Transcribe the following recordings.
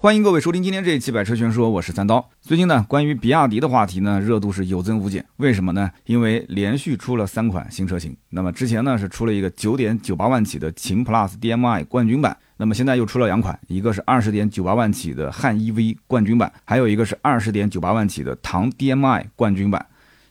欢迎各位收听今天这一期《百车全说》，我是三刀。最近呢，关于比亚迪的话题呢，热度是有增无减。为什么呢？因为连续出了三款新车型。那么之前呢是出了一个九点九八万起的秦 PLUS DM-i 冠军版，那么现在又出了两款，一个是二十点九八万起的汉 EV 冠军版，还有一个是二十点九八万起的唐 DM-i 冠军版。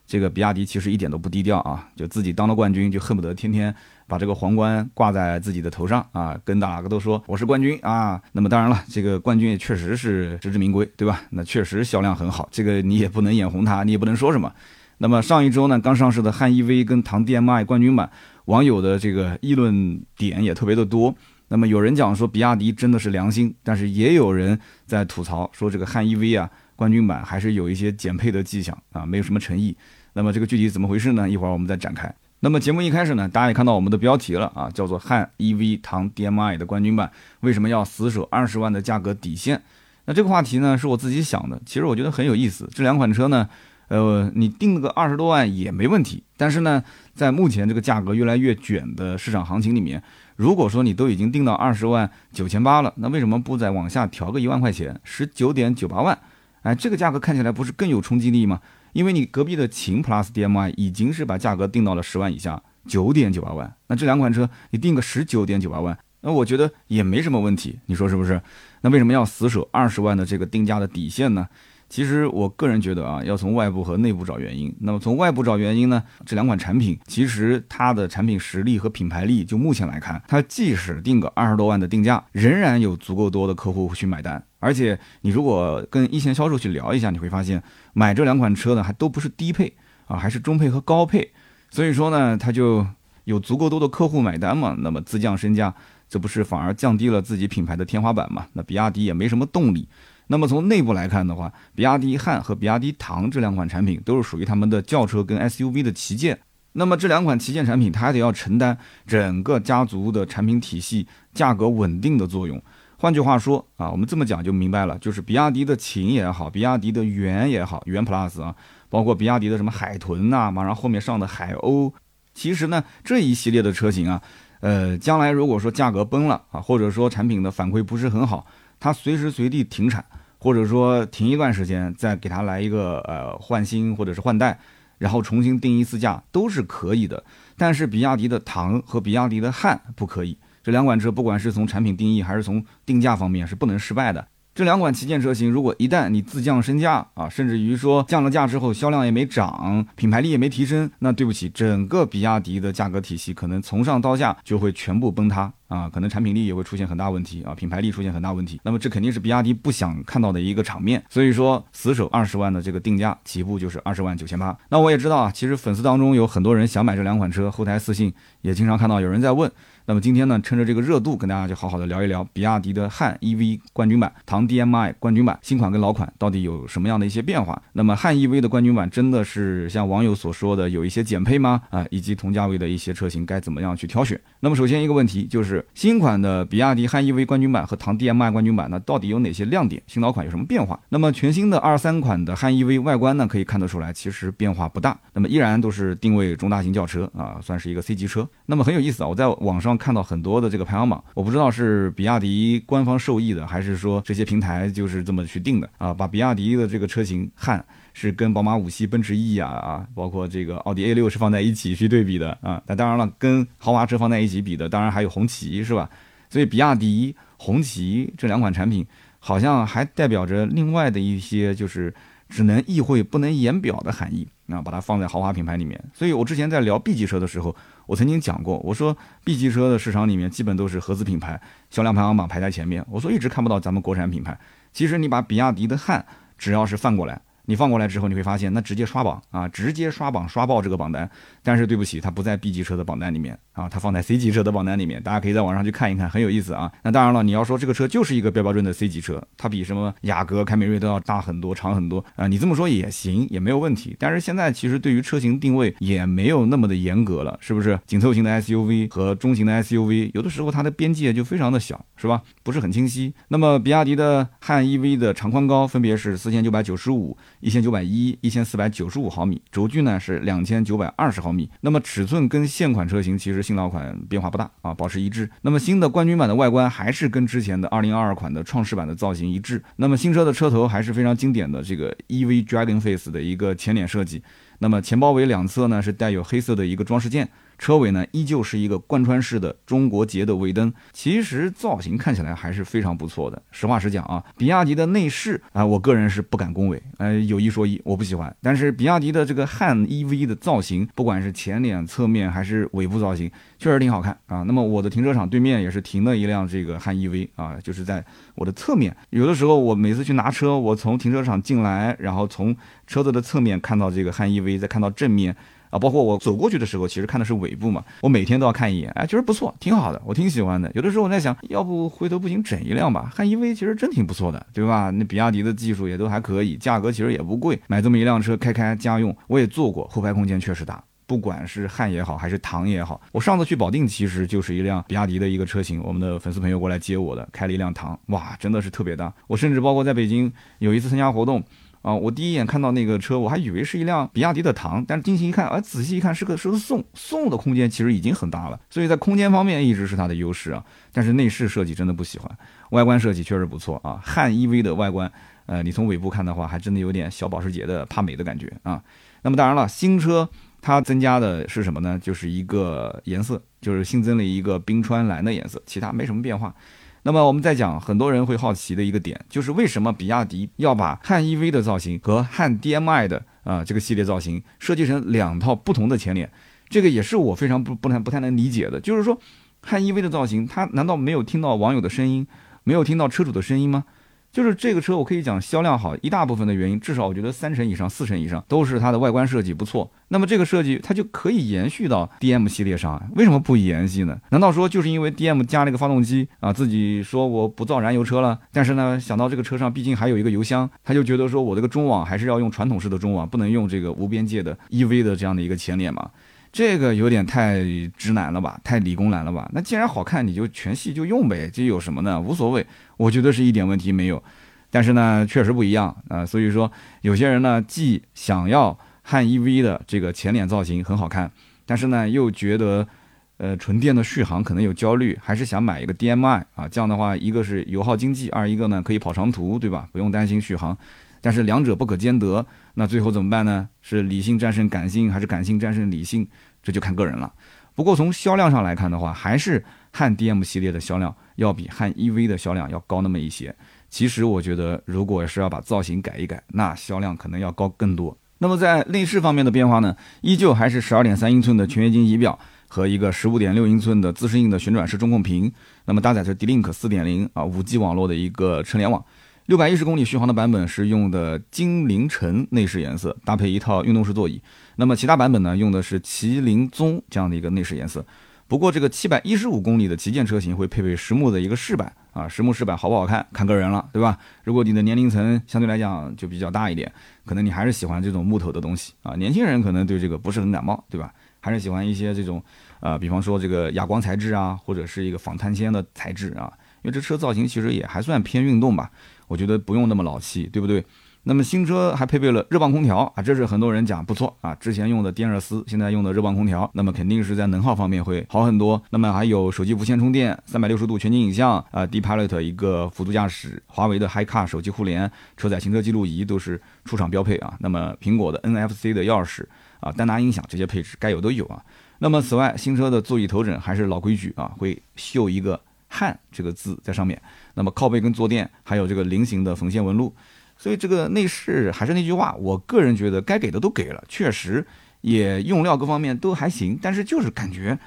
这个比亚迪其实一点都不低调啊，就自己当了冠军，就恨不得天天把这个皇冠挂在自己的头上啊，跟哪个都说我是冠军啊。那么当然了，这个冠军也确实是实至名归，对吧？那确实销量很好，这个你也不能眼红它，你也不能说什么。那么上一周呢，刚上市的汉 EV 跟唐 DM-i 冠军版，网友的这个议论点也特别的多。那么有人讲说比亚迪真的是良心，但是也有人在吐槽说这个汉 EV 啊冠军版还是有一些减配的迹象啊，没有什么诚意。那么这个具体怎么回事呢？一会儿我们再展开。那么节目一开始呢，大家也看到我们的标题了啊，叫做汉 EV 唐 DM-i 的冠军版为什么要死守二十万的价格底线？那这个话题呢是我自己想的，其实我觉得很有意思。这两款车呢，呃，你定个二十多万也没问题。但是呢，在目前这个价格越来越卷的市场行情里面，如果说你都已经定到二十万九千八了，那为什么不再往下调个一万块钱，十九点九八万？哎，这个价格看起来不是更有冲击力吗？因为你隔壁的秦 PLUS DM-i 已经是把价格定到了十万以下，九点九八万。那这两款车你定个十九点九八万，那我觉得也没什么问题，你说是不是？那为什么要死守二十万的这个定价的底线呢？其实我个人觉得啊，要从外部和内部找原因。那么从外部找原因呢，这两款产品其实它的产品实力和品牌力，就目前来看，它即使定个二十多万的定价，仍然有足够多的客户去买单。而且你如果跟一线销售去聊一下，你会发现买这两款车的还都不是低配啊，还是中配和高配。所以说呢，它就有足够多的客户买单嘛。那么自降身价，这不是反而降低了自己品牌的天花板嘛？那比亚迪也没什么动力。那么从内部来看的话，比亚迪汉和比亚迪唐这两款产品都是属于他们的轿车跟 SUV 的旗舰。那么这两款旗舰产品，它还得要承担整个家族的产品体系价格稳定的作用。换句话说啊，我们这么讲就明白了，就是比亚迪的秦也好，比亚迪的元也好，元 Plus 啊，包括比亚迪的什么海豚呐，马上后面上的海鸥，其实呢这一系列的车型啊，呃，将来如果说价格崩了啊，或者说产品的反馈不是很好，它随时随地停产。或者说停一段时间，再给它来一个呃换新或者是换代，然后重新定一次价都是可以的。但是比亚迪的唐和比亚迪的汉不可以，这两款车不管是从产品定义还是从定价方面是不能失败的。这两款旗舰车型，如果一旦你自降身价啊，甚至于说降了价之后销量也没涨，品牌力也没提升，那对不起，整个比亚迪的价格体系可能从上到下就会全部崩塌啊，可能产品力也会出现很大问题啊，品牌力出现很大问题。那么这肯定是比亚迪不想看到的一个场面。所以说，死守二十万的这个定价，起步就是二十万九千八。那我也知道啊，其实粉丝当中有很多人想买这两款车，后台私信也经常看到有人在问。那么今天呢，趁着这个热度，跟大家就好好的聊一聊比亚迪的汉 EV 冠军版、唐 DM-i 冠军版新款跟老款到底有什么样的一些变化？那么汉 EV 的冠军版真的是像网友所说的有一些减配吗？啊，以及同价位的一些车型该怎么样去挑选？那么首先一个问题就是新款的比亚迪汉 EV 冠军版和唐 DM-i 冠军版呢，到底有哪些亮点？新老款有什么变化？那么全新的二三款的汉 EV 外观呢，可以看得出来其实变化不大，那么依然都是定位中大型轿车啊，算是一个 C 级车。那么很有意思啊，我在网上看到很多的这个排行榜，我不知道是比亚迪官方授意的，还是说这些平台就是这么去定的啊？把比亚迪的这个车型汉是跟宝马五系、奔驰 E 啊啊，包括这个奥迪 A 六是放在一起去对比的啊。那当然了，跟豪华车放在一起比的，当然还有红旗是吧？所以比亚迪、红旗这两款产品，好像还代表着另外的一些就是只能意会不能言表的含义。那把它放在豪华品牌里面，所以我之前在聊 B 级车的时候，我曾经讲过，我说 B 级车的市场里面基本都是合资品牌，销量排行榜排在前面。我说一直看不到咱们国产品牌。其实你把比亚迪的汉只要是放过来。你放过来之后，你会发现那直接刷榜啊，直接刷榜刷爆这个榜单。但是对不起，它不在 B 级车的榜单里面啊，它放在 C 级车的榜单里面。大家可以在网上去看一看，很有意思啊。那当然了，你要说这个车就是一个标标准的 C 级车，它比什么雅阁、凯美瑞都要大很多、长很多啊。你这么说也行，也没有问题。但是现在其实对于车型定位也没有那么的严格了，是不是？紧凑型的 SUV 和中型的 SUV，有的时候它的边界就非常的小，是吧？不是很清晰。那么比亚迪的汉 EV 的长宽高分别是四千九百九十五。一千九百一、一千四百九十五毫米，轴距呢是两千九百二十毫米。那么尺寸跟现款车型其实新老款变化不大啊，保持一致。那么新的冠军版的外观还是跟之前的二零二二款的创世版的造型一致。那么新车的车头还是非常经典的这个 EV Dragon Face 的一个前脸设计。那么前包围两侧呢是带有黑色的一个装饰件。车尾呢，依旧是一个贯穿式的中国结的尾灯，其实造型看起来还是非常不错的。实话实讲啊，比亚迪的内饰啊，我个人是不敢恭维，呃，有一说一，我不喜欢。但是比亚迪的这个汉 EV 的造型，不管是前脸、侧面还是尾部造型，确实挺好看啊。那么我的停车场对面也是停了一辆这个汉 EV 啊，就是在我的侧面。有的时候我每次去拿车，我从停车场进来，然后从车子的侧面看到这个汉 EV，再看到正面。啊，包括我走过去的时候，其实看的是尾部嘛。我每天都要看一眼，哎，觉得不错，挺好的，我挺喜欢的。有的时候我在想，要不回头不行整一辆吧？汉 EV 其实真挺不错的，对吧？那比亚迪的技术也都还可以，价格其实也不贵，买这么一辆车开开家用，我也坐过，后排空间确实大。不管是汉也好，还是唐也好，我上次去保定其实就是一辆比亚迪的一个车型，我们的粉丝朋友过来接我的，开了一辆唐，哇，真的是特别大。我甚至包括在北京有一次参加活动。啊，我第一眼看到那个车，我还以为是一辆比亚迪的唐，但是定睛一看，哎，仔细一看是个是个宋，宋的空间其实已经很大了，所以在空间方面一直是它的优势啊。但是内饰设计真的不喜欢，外观设计确实不错啊。汉 EV 的外观，呃，你从尾部看的话，还真的有点小保时捷的怕美的感觉啊。那么当然了，新车它增加的是什么呢？就是一个颜色，就是新增了一个冰川蓝的颜色，其他没什么变化。那么我们再讲，很多人会好奇的一个点，就是为什么比亚迪要把汉 EV 的造型和汉 DM-i 的啊这个系列造型设计成两套不同的前脸？这个也是我非常不不太不太能理解的。就是说，汉 EV 的造型，它难道没有听到网友的声音，没有听到车主的声音吗？就是这个车，我可以讲销量好，一大部分的原因，至少我觉得三成以上、四成以上都是它的外观设计不错。那么这个设计它就可以延续到 DM 系列上，为什么不延续呢？难道说就是因为 DM 加了一个发动机啊，自己说我不造燃油车了？但是呢，想到这个车上毕竟还有一个油箱，他就觉得说我这个中网还是要用传统式的中网，不能用这个无边界的 EV 的这样的一个前脸嘛？这个有点太直男了吧，太理工男了吧？那既然好看，你就全系就用呗，这有什么呢？无所谓，我觉得是一点问题没有。但是呢，确实不一样啊，所以说有些人呢，既想要汉 EV 的这个前脸造型很好看，但是呢，又觉得呃纯电的续航可能有焦虑，还是想买一个 DM-i 啊，这样的话，一个是油耗经济，二一个呢可以跑长途，对吧？不用担心续航。但是两者不可兼得，那最后怎么办呢？是理性战胜感性，还是感性战胜理性？这就看个人了。不过从销量上来看的话，还是汉 DM 系列的销量要比汉 EV 的销量要高那么一些。其实我觉得，如果是要把造型改一改，那销量可能要高更多。那么在内饰方面的变化呢，依旧还是十二点三英寸的全液晶仪表和一个十五点六英寸的自适应的旋转式中控屏。那么搭载着 D-Link 四点零啊五 G 网络的一个车联网。六百一十公里续航的版本是用的金陵橙内饰颜色，搭配一套运动式座椅。那么其他版本呢，用的是麒麟棕这样的一个内饰颜色。不过这个七百一十五公里的旗舰车型会配备实木的一个饰板啊，实木饰板好不好看，看个人了，对吧？如果你的年龄层相对来讲就比较大一点，可能你还是喜欢这种木头的东西啊。年轻人可能对这个不是很感冒，对吧？还是喜欢一些这种，呃，比方说这个哑光材质啊，或者是一个仿碳纤的材质啊。因为这车造型其实也还算偏运动吧。我觉得不用那么老气，对不对？那么新车还配备了热泵空调啊，这是很多人讲不错啊。之前用的电热丝，现在用的热泵空调，那么肯定是在能耗方面会好很多。那么还有手机无线充电、三百六十度全景影像啊，D Pilot 一个辅助驾驶，华为的 HiCar 手机互联、车载行车记录仪都是出厂标配啊。那么苹果的 NFC 的钥匙啊，单拿音响这些配置该有都有啊。那么此外，新车的座椅头枕还是老规矩啊，会绣一个汉这个字在上面。那么靠背跟坐垫还有这个菱形的缝线纹路，所以这个内饰还是那句话，我个人觉得该给的都给了，确实也用料各方面都还行，但是就是感觉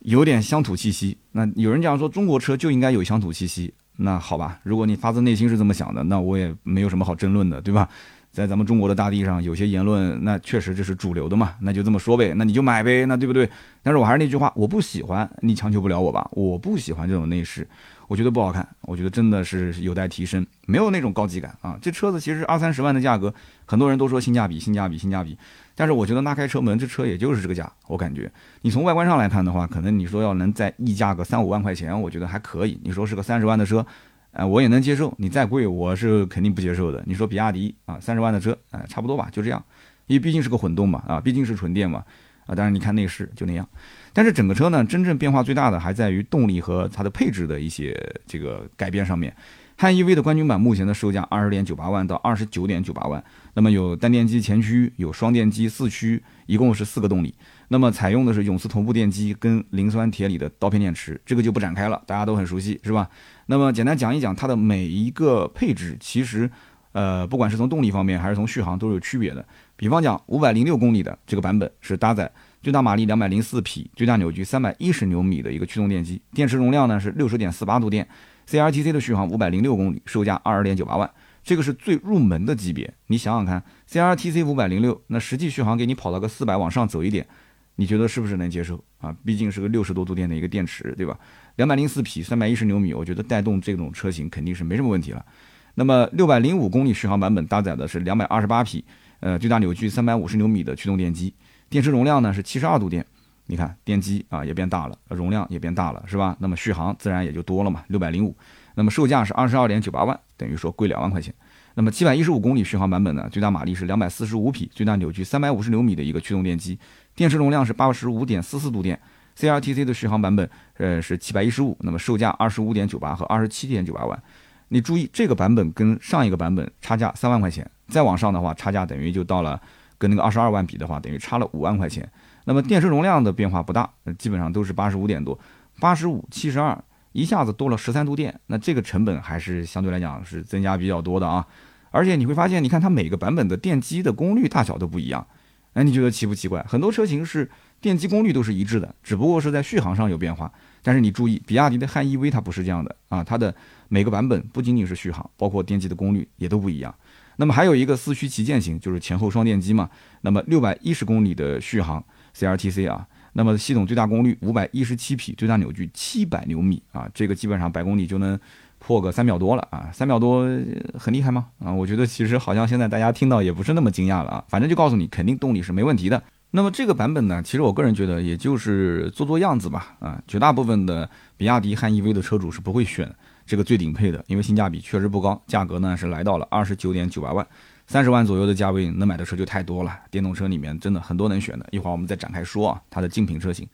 有点乡土气息。那有人讲说中国车就应该有乡土气息，那好吧，如果你发自内心是这么想的，那我也没有什么好争论的，对吧？在咱们中国的大地上，有些言论那确实这是主流的嘛，那就这么说呗，那你就买呗，那对不对？但是我还是那句话，我不喜欢，你强求不了我吧？我不喜欢这种内饰。我觉得不好看，我觉得真的是有待提升，没有那种高级感啊！这车子其实二三十万的价格，很多人都说性价比，性价比，性价比。但是我觉得拉开车门，这车也就是这个价。我感觉你从外观上来看的话，可能你说要能再溢价个三五万块钱，我觉得还可以。你说是个三十万的车，啊，我也能接受。你再贵，我是肯定不接受的。你说比亚迪啊，三十万的车，啊，差不多吧，就这样。因为毕竟是个混动嘛，啊，毕竟是纯电嘛，啊，当然你看内饰就那样。但是整个车呢，真正变化最大的还在于动力和它的配置的一些这个改变上面。汉 EV 的冠军版目前的售价二十点九八万到二十九点九八万，那么有单电机前驱，有双电机四驱，一共是四个动力。那么采用的是永磁同步电机跟磷酸铁锂的刀片电池，这个就不展开了，大家都很熟悉，是吧？那么简单讲一讲它的每一个配置，其实，呃，不管是从动力方面还是从续航都是有区别的。比方讲，五百零六公里的这个版本是搭载最大马力两百零四匹、最大扭矩三百一十牛米的一个驱动电机，电池容量呢是六十点四八度电，CRTC 的续航五百零六公里，售价二十点九八万，这个是最入门的级别。你想想看，CRTC 五百零六，那实际续航给你跑到个四百往上走一点，你觉得是不是能接受啊？毕竟是个六十多度电的一个电池，对吧？两百零四匹，三百一十牛米，我觉得带动这种车型肯定是没什么问题了。那么六百零五公里续航版本搭载的是两百二十八匹，呃，最大扭矩三百五十牛米的驱动电机，电池容量呢是七十二度电。你看电机啊也变大了，容量也变大了，是吧？那么续航自然也就多了嘛，六百零五。那么售价是二十二点九八万，等于说贵两万块钱。那么七百一十五公里续航版本呢，最大马力是两百四十五匹，最大扭矩三百五十牛米的一个驱动电机，电池容量是八十五点四四度电。CRTC 的续航版本，呃是七百一十五，那么售价二十五点九八和二十七点九八万。你注意这个版本跟上一个版本差价三万块钱，再往上的话差价等于就到了跟那个二十二万比的话，等于差了五万块钱。那么电池容量的变化不大，基本上都是八十五点多，八十五七十二，一下子多了十三度电，那这个成本还是相对来讲是增加比较多的啊。而且你会发现，你看它每个版本的电机的功率大小都不一样，哎，你觉得奇不奇怪？很多车型是。电机功率都是一致的，只不过是在续航上有变化。但是你注意，比亚迪的汉 EV 它不是这样的啊，它的每个版本不仅仅是续航，包括电机的功率也都不一样。那么还有一个四驱旗舰型，就是前后双电机嘛。那么六百一十公里的续航 CRTC 啊，那么系统最大功率五百一十七匹，最大扭矩七百牛米啊，这个基本上百公里就能破个三秒多了啊，三秒多很厉害吗？啊，我觉得其实好像现在大家听到也不是那么惊讶了啊，反正就告诉你，肯定动力是没问题的。那么这个版本呢，其实我个人觉得也就是做做样子吧，啊，绝大部分的比亚迪汉 EV 的车主是不会选这个最顶配的，因为性价比确实不高，价格呢是来到了二十九点九八万，三十万左右的价位能买的车就太多了，电动车里面真的很多能选的，一会儿我们再展开说啊，它的竞品车型。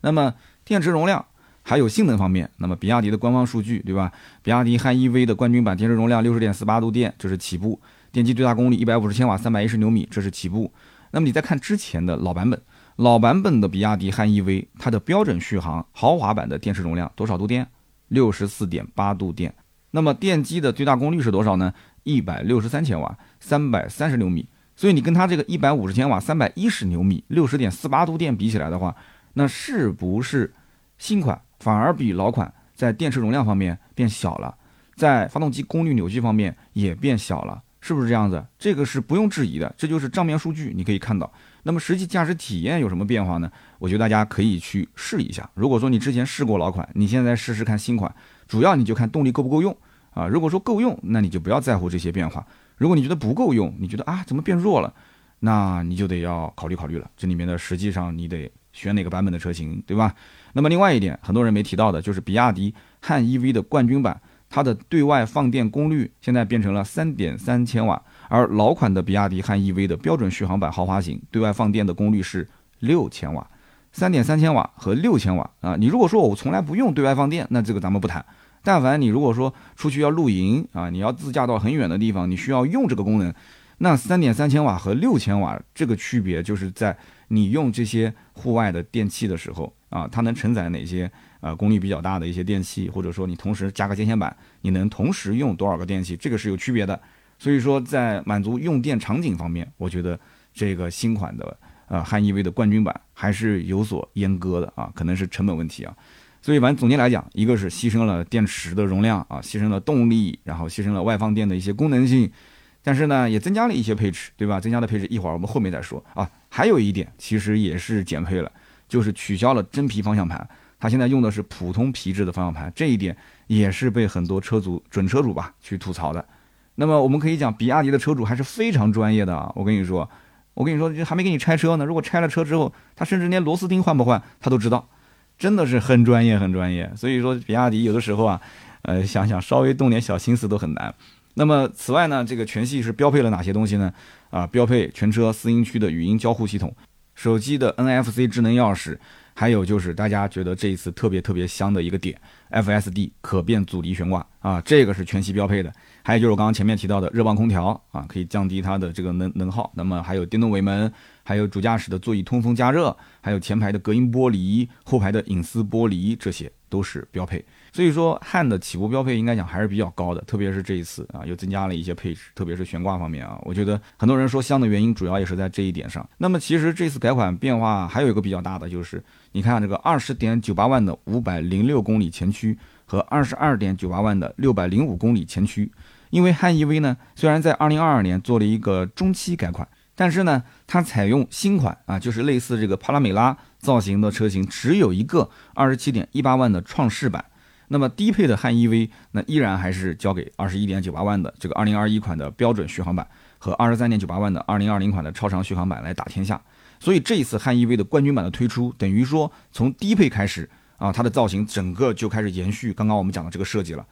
那么电池容量还有性能方面，那么比亚迪的官方数据对吧？比亚迪汉 EV 的冠军版电池容量六十点四八度电，这是起步，电机最大功率一百五十千瓦，三百一十牛米，这是起步。那么你再看之前的老版本，老版本的比亚迪汉 EV，它的标准续航豪华版的电池容量多少度电？六十四点八度电。那么电机的最大功率是多少呢？一百六十三千瓦，三百三十牛米。所以你跟它这个一百五十千瓦，三百一十牛米，六十点四八度电比起来的话，那是不是新款反而比老款在电池容量方面变小了，在发动机功率扭矩方面也变小了？是不是这样子？这个是不用质疑的，这就是账面数据，你可以看到。那么实际驾驶体验有什么变化呢？我觉得大家可以去试一下。如果说你之前试过老款，你现在试试看新款，主要你就看动力够不够用啊。如果说够用，那你就不要在乎这些变化。如果你觉得不够用，你觉得啊怎么变弱了，那你就得要考虑考虑了。这里面的实际上你得选哪个版本的车型，对吧？那么另外一点，很多人没提到的就是比亚迪汉 EV 的冠军版。它的对外放电功率现在变成了三点三千瓦，而老款的比亚迪汉 EV 的标准续航版豪华型对外放电的功率是六千瓦，三点三千瓦和六千瓦啊！你如果说我从来不用对外放电，那这个咱们不谈。但凡你如果说出去要露营啊，你要自驾到很远的地方，你需要用这个功能，那三点三千瓦和六千瓦这个区别就是在你用这些户外的电器的时候啊，它能承载哪些？呃，功率比较大的一些电器，或者说你同时加个接线板，你能同时用多少个电器，这个是有区别的。所以说，在满足用电场景方面，我觉得这个新款的呃汉 EV 的冠军版还是有所阉割的啊，可能是成本问题啊。所以反正总结来讲，一个是牺牲了电池的容量啊，牺牲了动力，然后牺牲了外放电的一些功能性，但是呢，也增加了一些配置，对吧？增加的配置一会儿我们后面再说啊。还有一点其实也是减配了，就是取消了真皮方向盘。它现在用的是普通皮质的方向盘，这一点也是被很多车主、准车主吧去吐槽的。那么我们可以讲，比亚迪的车主还是非常专业的啊！我跟你说，我跟你说，还没给你拆车呢。如果拆了车之后，他甚至连螺丝钉换不换，他都知道，真的是很专业、很专业。所以说，比亚迪有的时候啊，呃，想想稍微动点小心思都很难。那么此外呢，这个全系是标配了哪些东西呢？啊，标配全车四英区的语音交互系统，手机的 NFC 智能钥匙，还有就是大家觉得这一次特别特别香的一个点，FSD 可变阻尼悬挂啊，这个是全系标配的。还有就是我刚刚前面提到的热泵空调啊，可以降低它的这个能能耗。那么还有电动尾门，还有主驾驶的座椅通风加热，还有前排的隔音玻璃，后排的隐私玻璃，这些都是标配。所以说汉的起步标配应该讲还是比较高的，特别是这一次啊，又增加了一些配置，特别是悬挂方面啊，我觉得很多人说香的原因主要也是在这一点上。那么其实这次改款变化还有一个比较大的，就是你看这个二十点九八万的五百零六公里前驱和二十二点九八万的六百零五公里前驱，因为汉 EV 呢虽然在二零二二年做了一个中期改款，但是呢它采用新款啊，就是类似这个帕拉梅拉造型的车型，只有一个二十七点一八万的创世版。那么低配的汉 EV，那依然还是交给二十一点九八万的这个二零二一款的标准续航版和二十三点九八万的二零二零款的超长续航版来打天下。所以这一次汉 EV 的冠军版的推出，等于说从低配开始啊，它的造型整个就开始延续刚刚我们讲的这个设计了。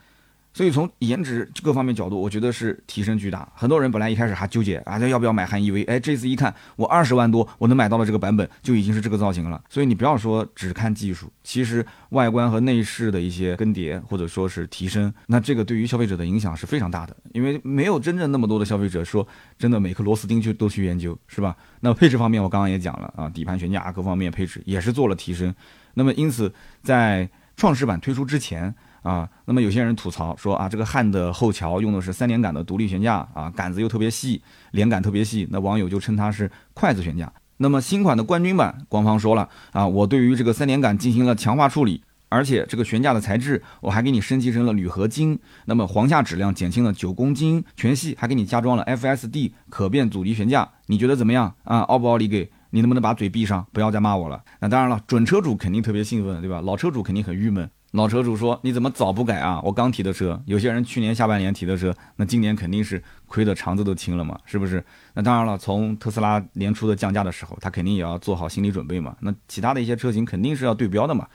所以从颜值各方面角度，我觉得是提升巨大。很多人本来一开始还纠结啊，要不要买汉 EV？哎，这次一看，我二十万多，我能买到的这个版本就已经是这个造型了。所以你不要说只看技术，其实外观和内饰的一些更迭或者说是提升，那这个对于消费者的影响是非常大的。因为没有真正那么多的消费者说真的每颗螺丝钉去都去研究，是吧？那配置方面我刚刚也讲了啊，底盘悬架各方面配置也是做了提升。那么因此在创世版推出之前。啊，那么有些人吐槽说啊，这个汉的后桥用的是三连杆的独立悬架啊，杆子又特别细，连杆特别细，那网友就称它是筷子悬架。那么新款的冠军版，官方说了啊，我对于这个三连杆进行了强化处理，而且这个悬架的材质我还给你升级成了铝合金，那么簧下质量减轻了九公斤，全系还给你加装了 FSD 可变阻尼悬架，你觉得怎么样啊？奥不奥利给？你能不能把嘴闭上，不要再骂我了？那当然了，准车主肯定特别兴奋，对吧？老车主肯定很郁闷。老车主说：“你怎么早不改啊？我刚提的车，有些人去年下半年提的车，那今年肯定是亏的肠子都青了嘛，是不是？那当然了，从特斯拉年初的降价的时候，他肯定也要做好心理准备嘛。那其他的一些车型肯定是要对标的嘛。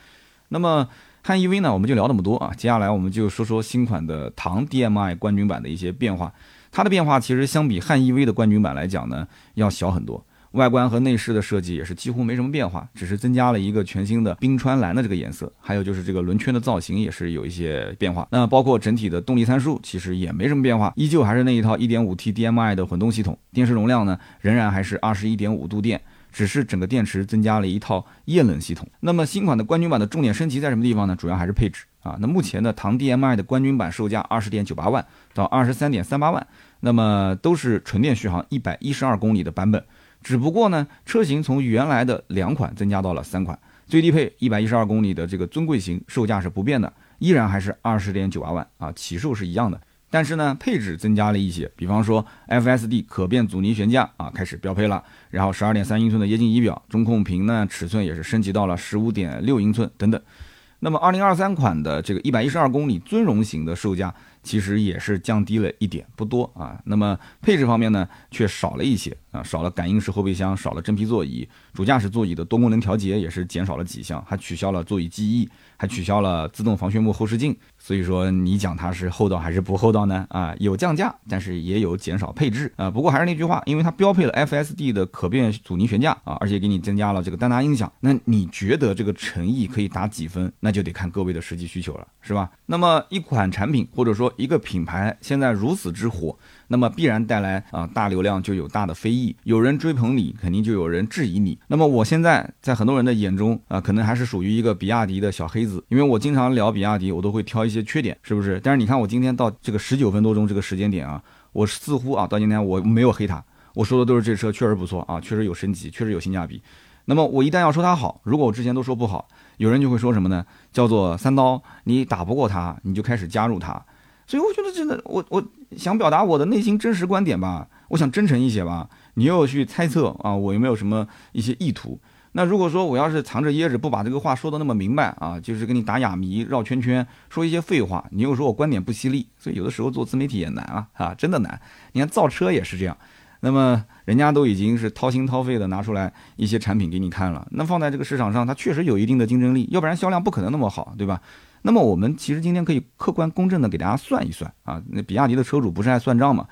那么汉 EV 呢，我们就聊那么多啊。接下来我们就说说新款的唐 DMI 冠军版的一些变化。它的变化其实相比汉 EV 的冠军版来讲呢，要小很多。”外观和内饰的设计也是几乎没什么变化，只是增加了一个全新的冰川蓝的这个颜色，还有就是这个轮圈的造型也是有一些变化。那包括整体的动力参数其实也没什么变化，依旧还是那一套 1.5T DMI 的混动系统，电池容量呢仍然还是21.5度电，只是整个电池增加了一套液冷系统。那么新款的冠军版的重点升级在什么地方呢？主要还是配置啊。那目前的唐 DMI 的冠军版售价20.98万到23.38万，那么都是纯电续航112公里的版本。只不过呢，车型从原来的两款增加到了三款，最低配一百一十二公里的这个尊贵型售价是不变的，依然还是二十点九八万啊，起售是一样的。但是呢，配置增加了一些，比方说 FSD 可变阻尼悬架啊开始标配了，然后十二点三英寸的液晶仪表，中控屏呢尺寸也是升级到了十五点六英寸等等。那么二零二三款的这个一百一十二公里尊荣型的售价。其实也是降低了一点，不多啊。那么配置方面呢，却少了一些啊，少了感应式后备箱，少了真皮座椅，主驾驶座椅的多功能调节也是减少了几项，还取消了座椅记忆，还取消了自动防眩目后视镜。所以说，你讲它是厚道还是不厚道呢？啊，有降价，但是也有减少配置啊。不过还是那句话，因为它标配了 FSD 的可变阻尼悬架啊，而且给你增加了这个丹拿音响，那你觉得这个诚意可以打几分？那就得看各位的实际需求了，是吧？那么一款产品或者说一个品牌现在如此之火，那么必然带来啊大流量就有大的非议，有人追捧你，肯定就有人质疑你。那么我现在在很多人的眼中啊，可能还是属于一个比亚迪的小黑子，因为我经常聊比亚迪，我都会挑一些缺点，是不是？但是你看我今天到这个十九分多钟这个时间点啊，我似乎啊到今天我没有黑它，我说的都是这车确实不错啊，确实有升级，确实有性价比。那么我一旦要说它好，如果我之前都说不好，有人就会说什么呢？叫做三刀，你打不过他，你就开始加入他。所以我觉得真的，我我想表达我的内心真实观点吧，我想真诚一些吧。你又去猜测啊，我有没有什么一些意图？那如果说我要是藏着掖着，不把这个话说的那么明白啊，就是跟你打哑谜、绕圈圈，说一些废话，你又说我观点不犀利。所以有的时候做自媒体也难啊，啊，真的难。你看造车也是这样。那么人家都已经是掏心掏肺的拿出来一些产品给你看了，那放在这个市场上，它确实有一定的竞争力，要不然销量不可能那么好，对吧？那么我们其实今天可以客观公正的给大家算一算啊，那比亚迪的车主不是爱算账吗？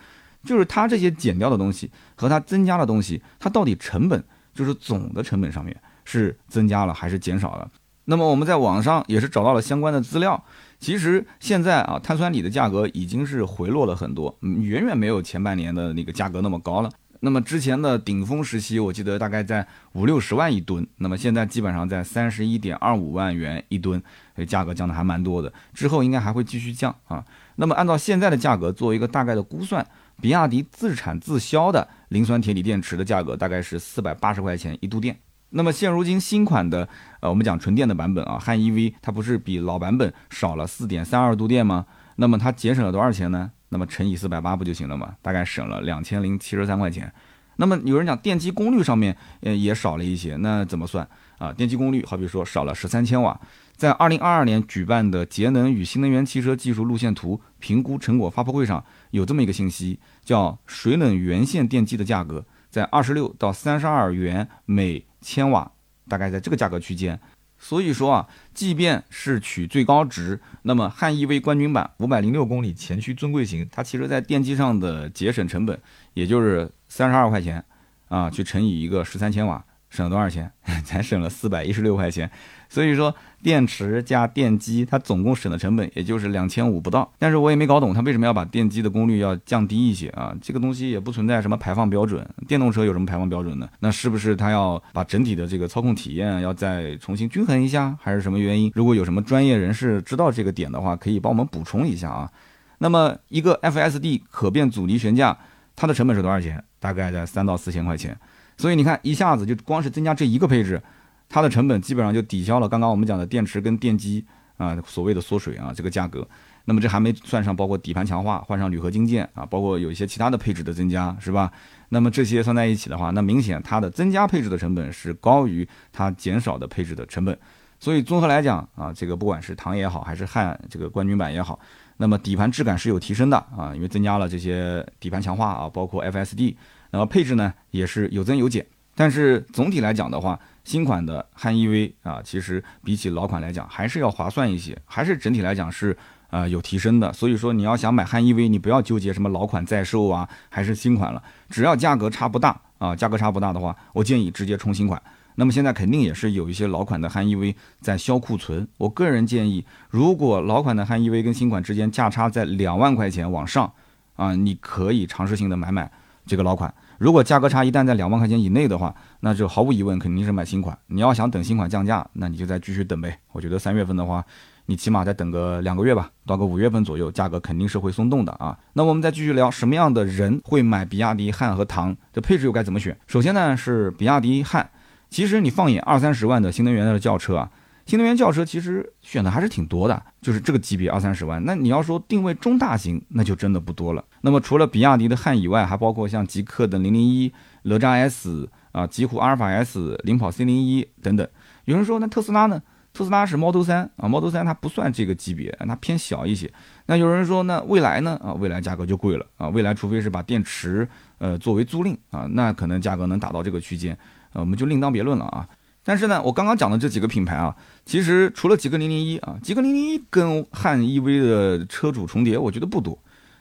就是它这些减掉的东西和它增加的东西，它到底成本就是总的成本上面是增加了还是减少了？那么我们在网上也是找到了相关的资料，其实现在啊碳酸锂的价格已经是回落了很多，远远没有前半年的那个价格那么高了。那么之前的顶峰时期，我记得大概在五六十万一吨，那么现在基本上在三十一点二五万元一吨，所以价格降的还蛮多的。之后应该还会继续降啊。那么按照现在的价格做一个大概的估算，比亚迪自产自销的磷酸铁锂电池的价格大概是四百八十块钱一度电。那么现如今新款的呃我们讲纯电的版本啊，汉 EV 它不是比老版本少了四点三二度电吗？那么它节省了多少钱呢？那么乘以四百八不就行了吗？大概省了两千零七十三块钱。那么有人讲电机功率上面，呃也少了一些，那怎么算啊？电机功率好比说少了十三千瓦。在二零二二年举办的节能与新能源汽车技术路线图评估成果发布会上，有这么一个信息，叫水冷源线电机的价格在二十六到三十二元每千瓦，大概在这个价格区间。所以说啊，即便是取最高值，那么汉 EV 冠军版五百零六公里前驱尊贵型，它其实在电机上的节省成本也就是三十二块钱啊，去乘以一个十三千瓦，省了多少钱？才省了四百一十六块钱。所以说，电池加电机，它总共省的成本也就是两千五不到。但是我也没搞懂，它为什么要把电机的功率要降低一些啊？这个东西也不存在什么排放标准，电动车有什么排放标准呢？那是不是它要把整体的这个操控体验要再重新均衡一下，还是什么原因？如果有什么专业人士知道这个点的话，可以帮我们补充一下啊。那么一个 FSD 可变阻尼悬架，它的成本是多少钱？大概在三到四千块钱。所以你看，一下子就光是增加这一个配置。它的成本基本上就抵消了刚刚我们讲的电池跟电机啊，所谓的缩水啊这个价格。那么这还没算上包括底盘强化、换上铝合金件啊，包括有一些其他的配置的增加，是吧？那么这些算在一起的话，那明显它的增加配置的成本是高于它减少的配置的成本。所以综合来讲啊，这个不管是唐也好，还是汉这个冠军版也好，那么底盘质感是有提升的啊，因为增加了这些底盘强化啊，包括 FSD，那么配置呢也是有增有减。但是总体来讲的话，新款的汉 EV 啊，其实比起老款来讲，还是要划算一些，还是整体来讲是呃有提升的。所以说你要想买汉 EV，你不要纠结什么老款在售啊，还是新款了，只要价格差不大啊，价格差不大的话，我建议直接冲新款。那么现在肯定也是有一些老款的汉 EV 在销库存，我个人建议，如果老款的汉 EV 跟新款之间价差在两万块钱往上啊，你可以尝试性的买买这个老款。如果价格差一旦在两万块钱以内的话，那就毫无疑问肯定是买新款。你要想等新款降价，那你就再继续等呗。我觉得三月份的话，你起码再等个两个月吧，到个五月份左右，价格肯定是会松动的啊。那我们再继续聊，什么样的人会买比亚迪汉和唐？这配置又该怎么选？首先呢是比亚迪汉，其实你放眼二三十万的新能源的轿车啊。新能源轿车其实选的还是挺多的，就是这个级别二三十万。那你要说定位中大型，那就真的不多了。那么除了比亚迪的汉以外，还包括像极客的零零一、哪吒 S 啊、极狐阿尔法 S、领跑 C 零一等等。有人说那特斯拉呢？特斯拉是 Model 三啊，Model 三它不算这个级别，它偏小一些。那有人说那蔚来呢？啊，蔚来价格就贵了啊。蔚来除非是把电池呃作为租赁啊，那可能价格能达到这个区间，呃，我们就另当别论了啊。但是呢，我刚刚讲的这几个品牌啊，其实除了极客零零一啊，极客零零一跟汉 EV 的车主重叠，我觉得不多。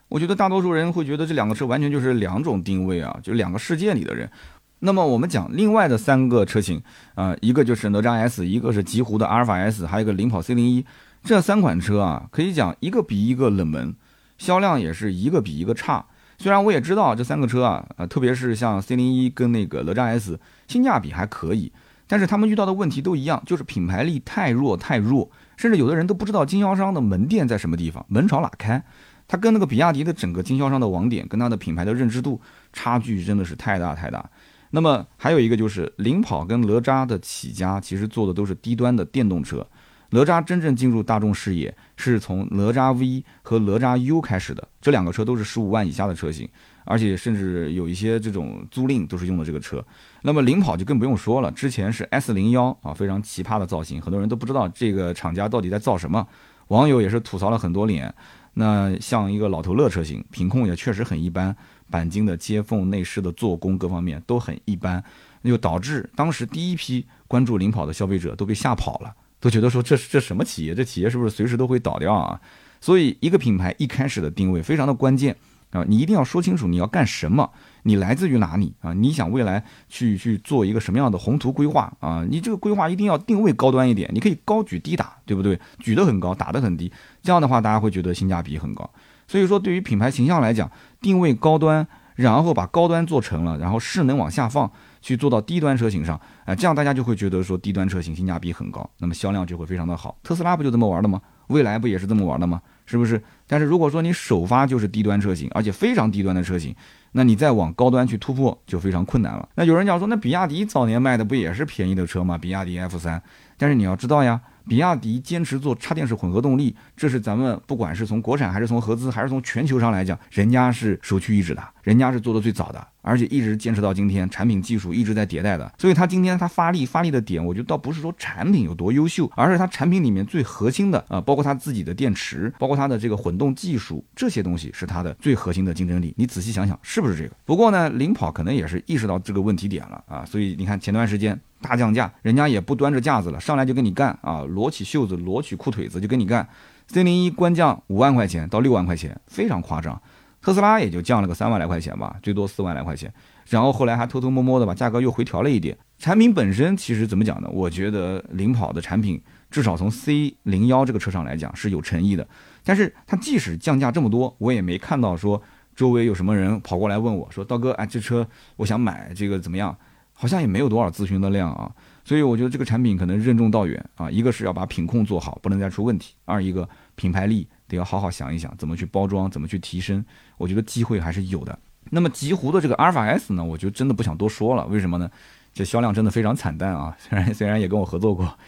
我觉得大多数人会觉得这两个车完全就是两种定位啊，就两个世界里的人。那么我们讲另外的三个车型啊，一个就是哪吒 S，一个是极狐的阿尔法 S，还有一个领跑 C 零一，这三款车啊，可以讲一个比一个冷门，销量也是一个比一个差。虽然我也知道这三个车啊，呃，特别是像 C 零一跟那个哪吒 S，性价比还可以。但是他们遇到的问题都一样，就是品牌力太弱太弱，甚至有的人都不知道经销商的门店在什么地方，门朝哪开。它跟那个比亚迪的整个经销商的网点，跟它的品牌的认知度差距真的是太大太大。那么还有一个就是领跑跟哪吒的起家，其实做的都是低端的电动车。哪吒真正进入大众视野，是从哪吒 V 和哪吒 U 开始的，这两个车都是十五万以下的车型。而且甚至有一些这种租赁都是用的这个车，那么领跑就更不用说了，之前是 S 零幺啊，非常奇葩的造型，很多人都不知道这个厂家到底在造什么，网友也是吐槽了很多年。那像一个老头乐车型，品控也确实很一般，钣金的接缝、内饰的做工各方面都很一般，就导致当时第一批关注领跑的消费者都被吓跑了都觉得说这这什么企业？这企业是不是随时都会倒掉啊？所以一个品牌一开始的定位非常的关键啊，你一定要说清楚你要干什么，你来自于哪里啊？你想未来去去做一个什么样的宏图规划啊？你这个规划一定要定位高端一点，你可以高举低打，对不对？举得很高，打得很低，这样的话大家会觉得性价比很高。所以说，对于品牌形象来讲，定位高端，然后把高端做成了，然后势能往下放。去做到低端车型上，啊，这样大家就会觉得说低端车型性价比很高，那么销量就会非常的好。特斯拉不就这么玩的吗？未来不也是这么玩的吗？是不是？但是如果说你首发就是低端车型，而且非常低端的车型，那你再往高端去突破就非常困难了。那有人讲说，那比亚迪早年卖的不也是便宜的车吗？比亚迪 F 三，但是你要知道呀。比亚迪坚持做插电式混合动力，这是咱们不管是从国产还是从合资还是从全球上来讲，人家是首屈一指的，人家是做的最早的，而且一直坚持到今天，产品技术一直在迭代的。所以它今天它发力发力的点，我觉得倒不是说产品有多优秀，而是它产品里面最核心的啊，包括它自己的电池，包括它的这个混动技术，这些东西是它的最核心的竞争力。你仔细想想，是不是这个？不过呢，领跑可能也是意识到这个问题点了啊，所以你看前段时间。大降价，人家也不端着架子了，上来就跟你干啊！裸起袖子，裸起裤腿子就跟你干。C 零一官降五万块钱到六万块钱，非常夸张。特斯拉也就降了个三万来块钱吧，最多四万来块钱。然后后来还偷偷摸摸的把价格又回调了一点。产品本身其实怎么讲呢？我觉得领跑的产品至少从 C 零幺这个车上来讲是有诚意的。但是它即使降价这么多，我也没看到说周围有什么人跑过来问我说：“刀哥，哎，这车我想买，这个怎么样？”好像也没有多少咨询的量啊，所以我觉得这个产品可能任重道远啊。一个是要把品控做好，不能再出问题；二一个品牌力得要好好想一想，怎么去包装，怎么去提升。我觉得机会还是有的。那么极狐的这个阿尔法 S 呢，我就真的不想多说了。为什么呢？这销量真的非常惨淡啊。虽然虽然也跟我合作过，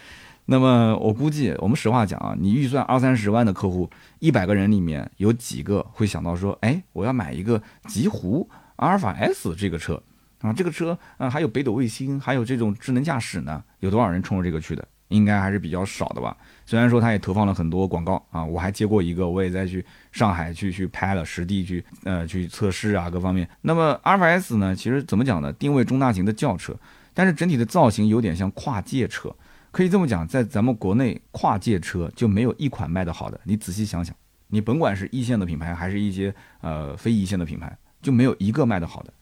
那么我估计我们实话讲啊，你预算二三十万的客户，一百个人里面有几个会想到说，哎，我要买一个极狐阿尔法 S 这个车。啊，这个车啊，还有北斗卫星，还有这种智能驾驶呢，有多少人冲着这个去的？应该还是比较少的吧。虽然说他也投放了很多广告啊，我还接过一个，我也在去上海去去拍了实地去呃去测试啊，各方面。那么阿尔法 S 呢，其实怎么讲呢？定位中大型的轿车，但是整体的造型有点像跨界车，可以这么讲，在咱们国内跨界车就没有一款卖的好的。你仔细想想，你甭管是一线的品牌，还是一些呃非一线的品牌，就没有一个卖的好的。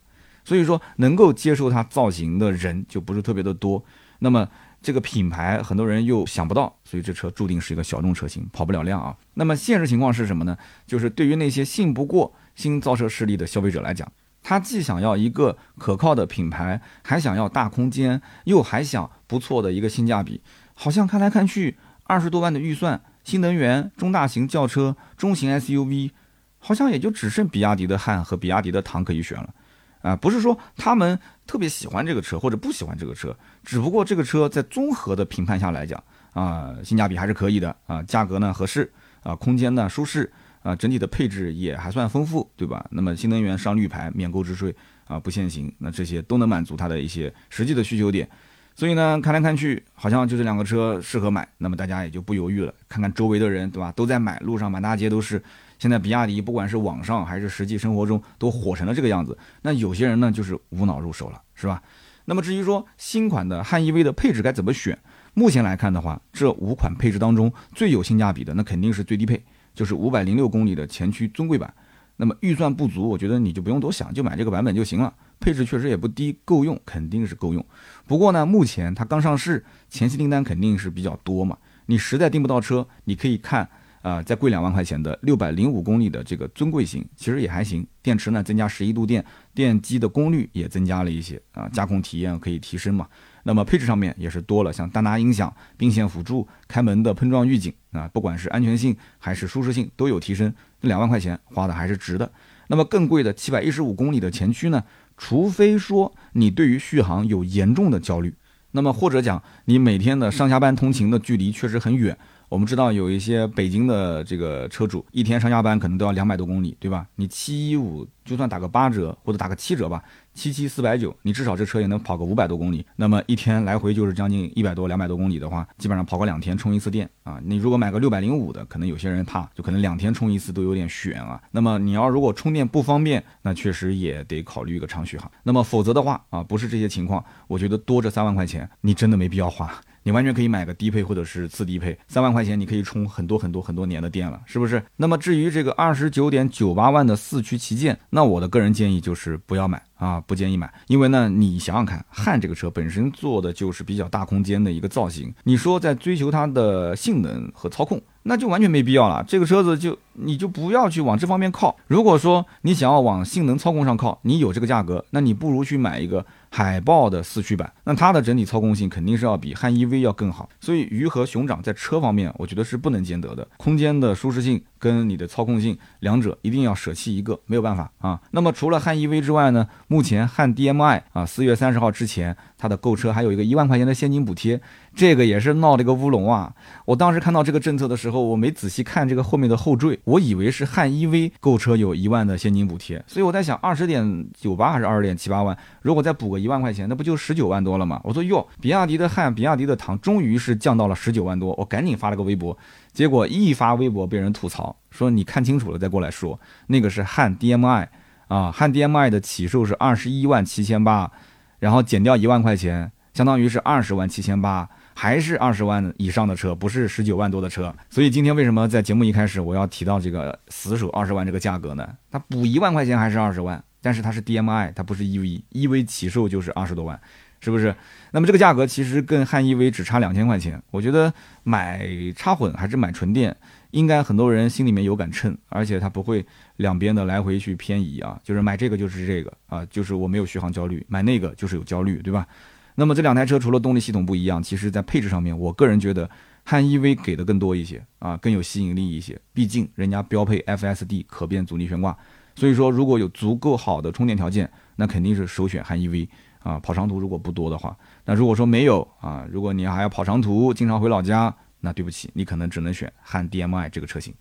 所以说，能够接受它造型的人就不是特别的多。那么这个品牌很多人又想不到，所以这车注定是一个小众车型，跑不了量啊。那么现实情况是什么呢？就是对于那些信不过新造车势力的消费者来讲，他既想要一个可靠的品牌，还想要大空间，又还想不错的一个性价比。好像看来看去，二十多万的预算，新能源中大型轿车、中型 SUV，好像也就只剩比亚迪的汉和比亚迪的唐可以选了。啊，不是说他们特别喜欢这个车或者不喜欢这个车，只不过这个车在综合的评判下来讲，啊，性价比还是可以的啊，价格呢合适啊，空间呢舒适啊，整体的配置也还算丰富，对吧？那么新能源上绿牌免购置税啊，不限行，那这些都能满足他的一些实际的需求点。所以呢，看来看去，好像就这两个车适合买，那么大家也就不犹豫了，看看周围的人，对吧？都在买，路上满大街都是。现在比亚迪不管是网上还是实际生活中都火成了这个样子，那有些人呢就是无脑入手了，是吧？那么至于说新款的汉 EV 的配置该怎么选，目前来看的话，这五款配置当中最有性价比的那肯定是最低配，就是五百零六公里的前驱尊贵版。那么预算不足，我觉得你就不用多想，就买这个版本就行了。配置确实也不低，够用，肯定是够用。不过呢，目前它刚上市，前期订单肯定是比较多嘛。你实在订不到车，你可以看。啊，再贵两万块钱的六百零五公里的这个尊贵型，其实也还行。电池呢增加十一度电，电机的功率也增加了一些啊，驾控体验可以提升嘛。那么配置上面也是多了，像丹拿音响、并线辅助、开门的碰撞预警啊，不管是安全性还是舒适性都有提升。这两万块钱花的还是值的。那么更贵的七百一十五公里的前驱呢？除非说你对于续航有严重的焦虑，那么或者讲你每天的上下班通勤的距离确实很远。我们知道有一些北京的这个车主，一天上下班可能都要两百多公里，对吧？你七一五就算打个八折或者打个七折吧，七七四百九，你至少这车也能跑个五百多公里。那么一天来回就是将近一百多、两百多公里的话，基本上跑个两天充一次电啊。你如果买个六百零五的，可能有些人怕，就可能两天充一次都有点悬啊。那么你要如果充电不方便，那确实也得考虑一个长续航。那么否则的话啊，不是这些情况，我觉得多这三万块钱，你真的没必要花。你完全可以买个低配或者是次低配，三万块钱你可以充很多很多很多年的电了，是不是？那么至于这个二十九点九八万的四驱旗舰，那我的个人建议就是不要买啊，不建议买，因为呢，你想想看，汉这个车本身做的就是比较大空间的一个造型，你说在追求它的性能和操控。那就完全没必要了，这个车子就你就不要去往这方面靠。如果说你想要往性能操控上靠，你有这个价格，那你不如去买一个海豹的四驱版，那它的整体操控性肯定是要比汉 EV 要更好。所以鱼和熊掌在车方面，我觉得是不能兼得的，空间的舒适性跟你的操控性两者一定要舍弃一个，没有办法啊。那么除了汉 EV 之外呢，目前汉 DMI 啊，四月三十号之前。它的购车还有一个一万块钱的现金补贴，这个也是闹了一个乌龙啊！我当时看到这个政策的时候，我没仔细看这个后面的后缀，我以为是汉 EV 购车有一万的现金补贴，所以我在想二十点九八还是二十点七八万，如果再补个一万块钱，那不就十九万多了嘛？我说哟，比亚迪的汉、比亚迪的唐终于是降到了十九万多，我赶紧发了个微博，结果一发微博被人吐槽，说你看清楚了再过来说，那个是汉 DMI 啊，汉 DMI 的起售是二十一万七千八。然后减掉一万块钱，相当于是二十万七千八，还是二十万以上的车，不是十九万多的车。所以今天为什么在节目一开始我要提到这个死守二十万这个价格呢？它补一万块钱还是二十万，但是它是 DMI，它不是 EV，EV 起售就是二十多万，是不是？那么这个价格其实跟汉 EV 只差两千块钱，我觉得买插混还是买纯电？应该很多人心里面有杆秤，而且它不会两边的来回去偏移啊，就是买这个就是这个啊，就是我没有续航焦虑，买那个就是有焦虑，对吧？那么这两台车除了动力系统不一样，其实在配置上面，我个人觉得汉 EV 给的更多一些啊，更有吸引力一些，毕竟人家标配 FSD 可变阻尼悬挂，所以说如果有足够好的充电条件，那肯定是首选汉 EV 啊，跑长途如果不多的话，那如果说没有啊，如果你还要跑长途，经常回老家。那对不起，你可能只能选汉 DMI 这个车型。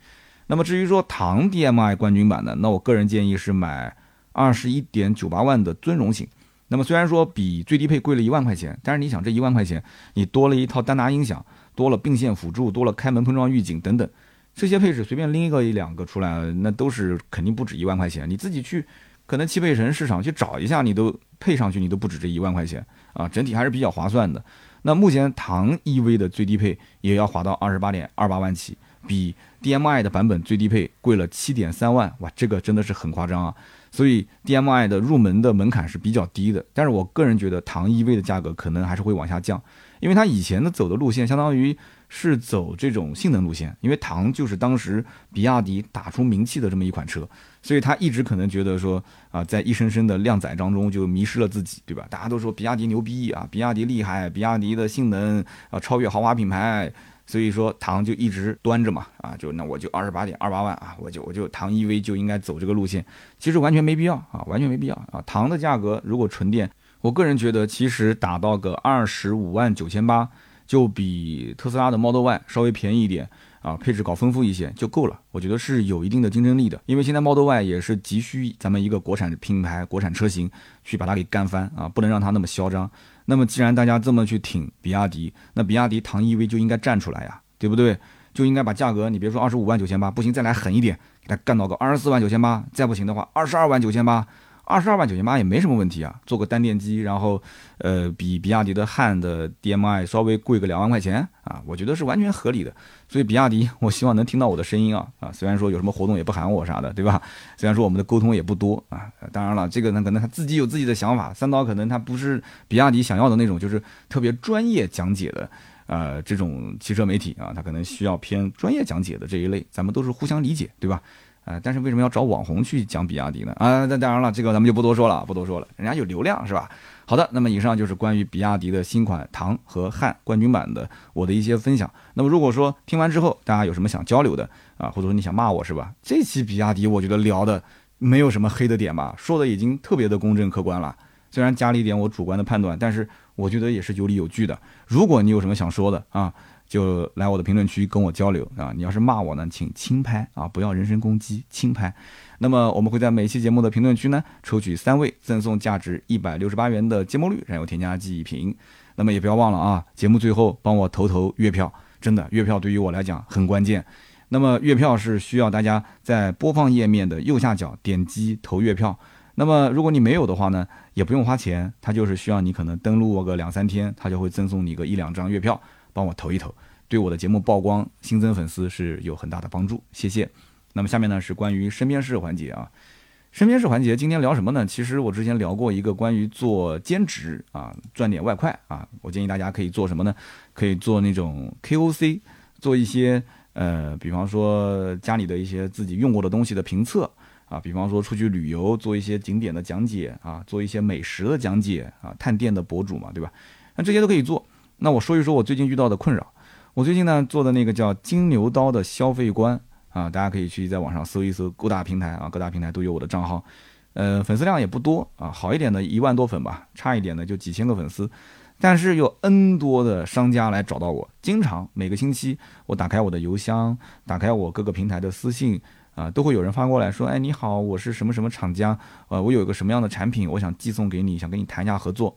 那么至于说唐 DMI 冠军版的，那我个人建议是买二十一点九八万的尊荣型。那么虽然说比最低配贵了一万块钱，但是你想这一万块钱，你多了一套丹拿音响，多了并线辅助，多了开门碰撞预警等等，这些配置随便拎一个一两个出来，那都是肯定不止一万块钱。你自己去可能汽配城市场去找一下，你都配上去，你都不止这一万块钱啊，整体还是比较划算的。那目前唐 EV 的最低配也要划到二十八点二八万起，比 DMI 的版本最低配贵了七点三万，哇，这个真的是很夸张啊！所以 DMI 的入门的门槛是比较低的，但是我个人觉得唐 EV 的价格可能还是会往下降，因为它以前的走的路线相当于。是走这种性能路线，因为唐就是当时比亚迪打出名气的这么一款车，所以他一直可能觉得说啊，在一声声的靓仔当中就迷失了自己，对吧？大家都说比亚迪牛逼啊，比亚迪厉害，比亚迪的性能啊超越豪华品牌，所以说唐就一直端着嘛，啊，就那我就二十八点二八万啊，我就我就唐 EV 就应该走这个路线，其实完全没必要啊，完全没必要啊。唐的价格如果纯电，我个人觉得其实打到个二十五万九千八。就比特斯拉的 Model Y 稍微便宜一点啊，配置搞丰富一些就够了。我觉得是有一定的竞争力的，因为现在 Model Y 也是急需咱们一个国产品牌、国产车型去把它给干翻啊，不能让它那么嚣张。那么既然大家这么去挺比亚迪，那比亚迪唐 EV 就应该站出来呀，对不对？就应该把价格，你别说二十五万九千八，不行再来狠一点，给它干到个二十四万九千八，再不行的话二十二万九千八。二十二万九千八也没什么问题啊，做个单电机，然后，呃，比比亚迪的汉的 DMI 稍微贵个两万块钱啊，我觉得是完全合理的。所以比亚迪，我希望能听到我的声音啊啊，虽然说有什么活动也不喊我啥的，对吧？虽然说我们的沟通也不多啊，当然了，这个呢可能他自己有自己的想法，三刀可能他不是比亚迪想要的那种，就是特别专业讲解的，呃，这种汽车媒体啊，他可能需要偏专业讲解的这一类，咱们都是互相理解，对吧？啊，但是为什么要找网红去讲比亚迪呢？啊，那当然了，这个咱们就不多说了，不多说了，人家有流量是吧？好的，那么以上就是关于比亚迪的新款唐和汉冠军版的我的一些分享。那么如果说听完之后大家有什么想交流的啊，或者说你想骂我是吧？这期比亚迪我觉得聊的没有什么黑的点吧，说的已经特别的公正客观了，虽然加了一点我主观的判断，但是我觉得也是有理有据的。如果你有什么想说的啊？就来我的评论区跟我交流啊！你要是骂我呢，请轻拍啊，不要人身攻击，轻拍。那么我们会在每期节目的评论区呢，抽取三位赠送价值一百六十八元的芥末绿燃油添加剂一瓶。那么也不要忘了啊，节目最后帮我投投月票，真的月票对于我来讲很关键。那么月票是需要大家在播放页面的右下角点击投月票。那么如果你没有的话呢，也不用花钱，它就是需要你可能登录个两三天，它就会赠送你个一两张月票，帮我投一投，对我的节目曝光、新增粉丝是有很大的帮助，谢谢。那么下面呢是关于身边事环节啊，身边事环节今天聊什么呢？其实我之前聊过一个关于做兼职啊，赚点外快啊，我建议大家可以做什么呢？可以做那种 KOC，做一些呃，比方说家里的一些自己用过的东西的评测。啊，比方说出去旅游，做一些景点的讲解啊，做一些美食的讲解啊，探店的博主嘛，对吧？那这些都可以做。那我说一说我最近遇到的困扰。我最近呢做的那个叫金牛刀的消费观啊，大家可以去在网上搜一搜，各大平台啊，各大平台都有我的账号。呃，粉丝量也不多啊，好一点的一万多粉吧，差一点的就几千个粉丝。但是有 N 多的商家来找到我，经常每个星期我打开我的邮箱，打开我各个平台的私信。啊，都会有人发过来说，哎，你好，我是什么什么厂家，呃，我有一个什么样的产品，我想寄送给你，想跟你谈一下合作。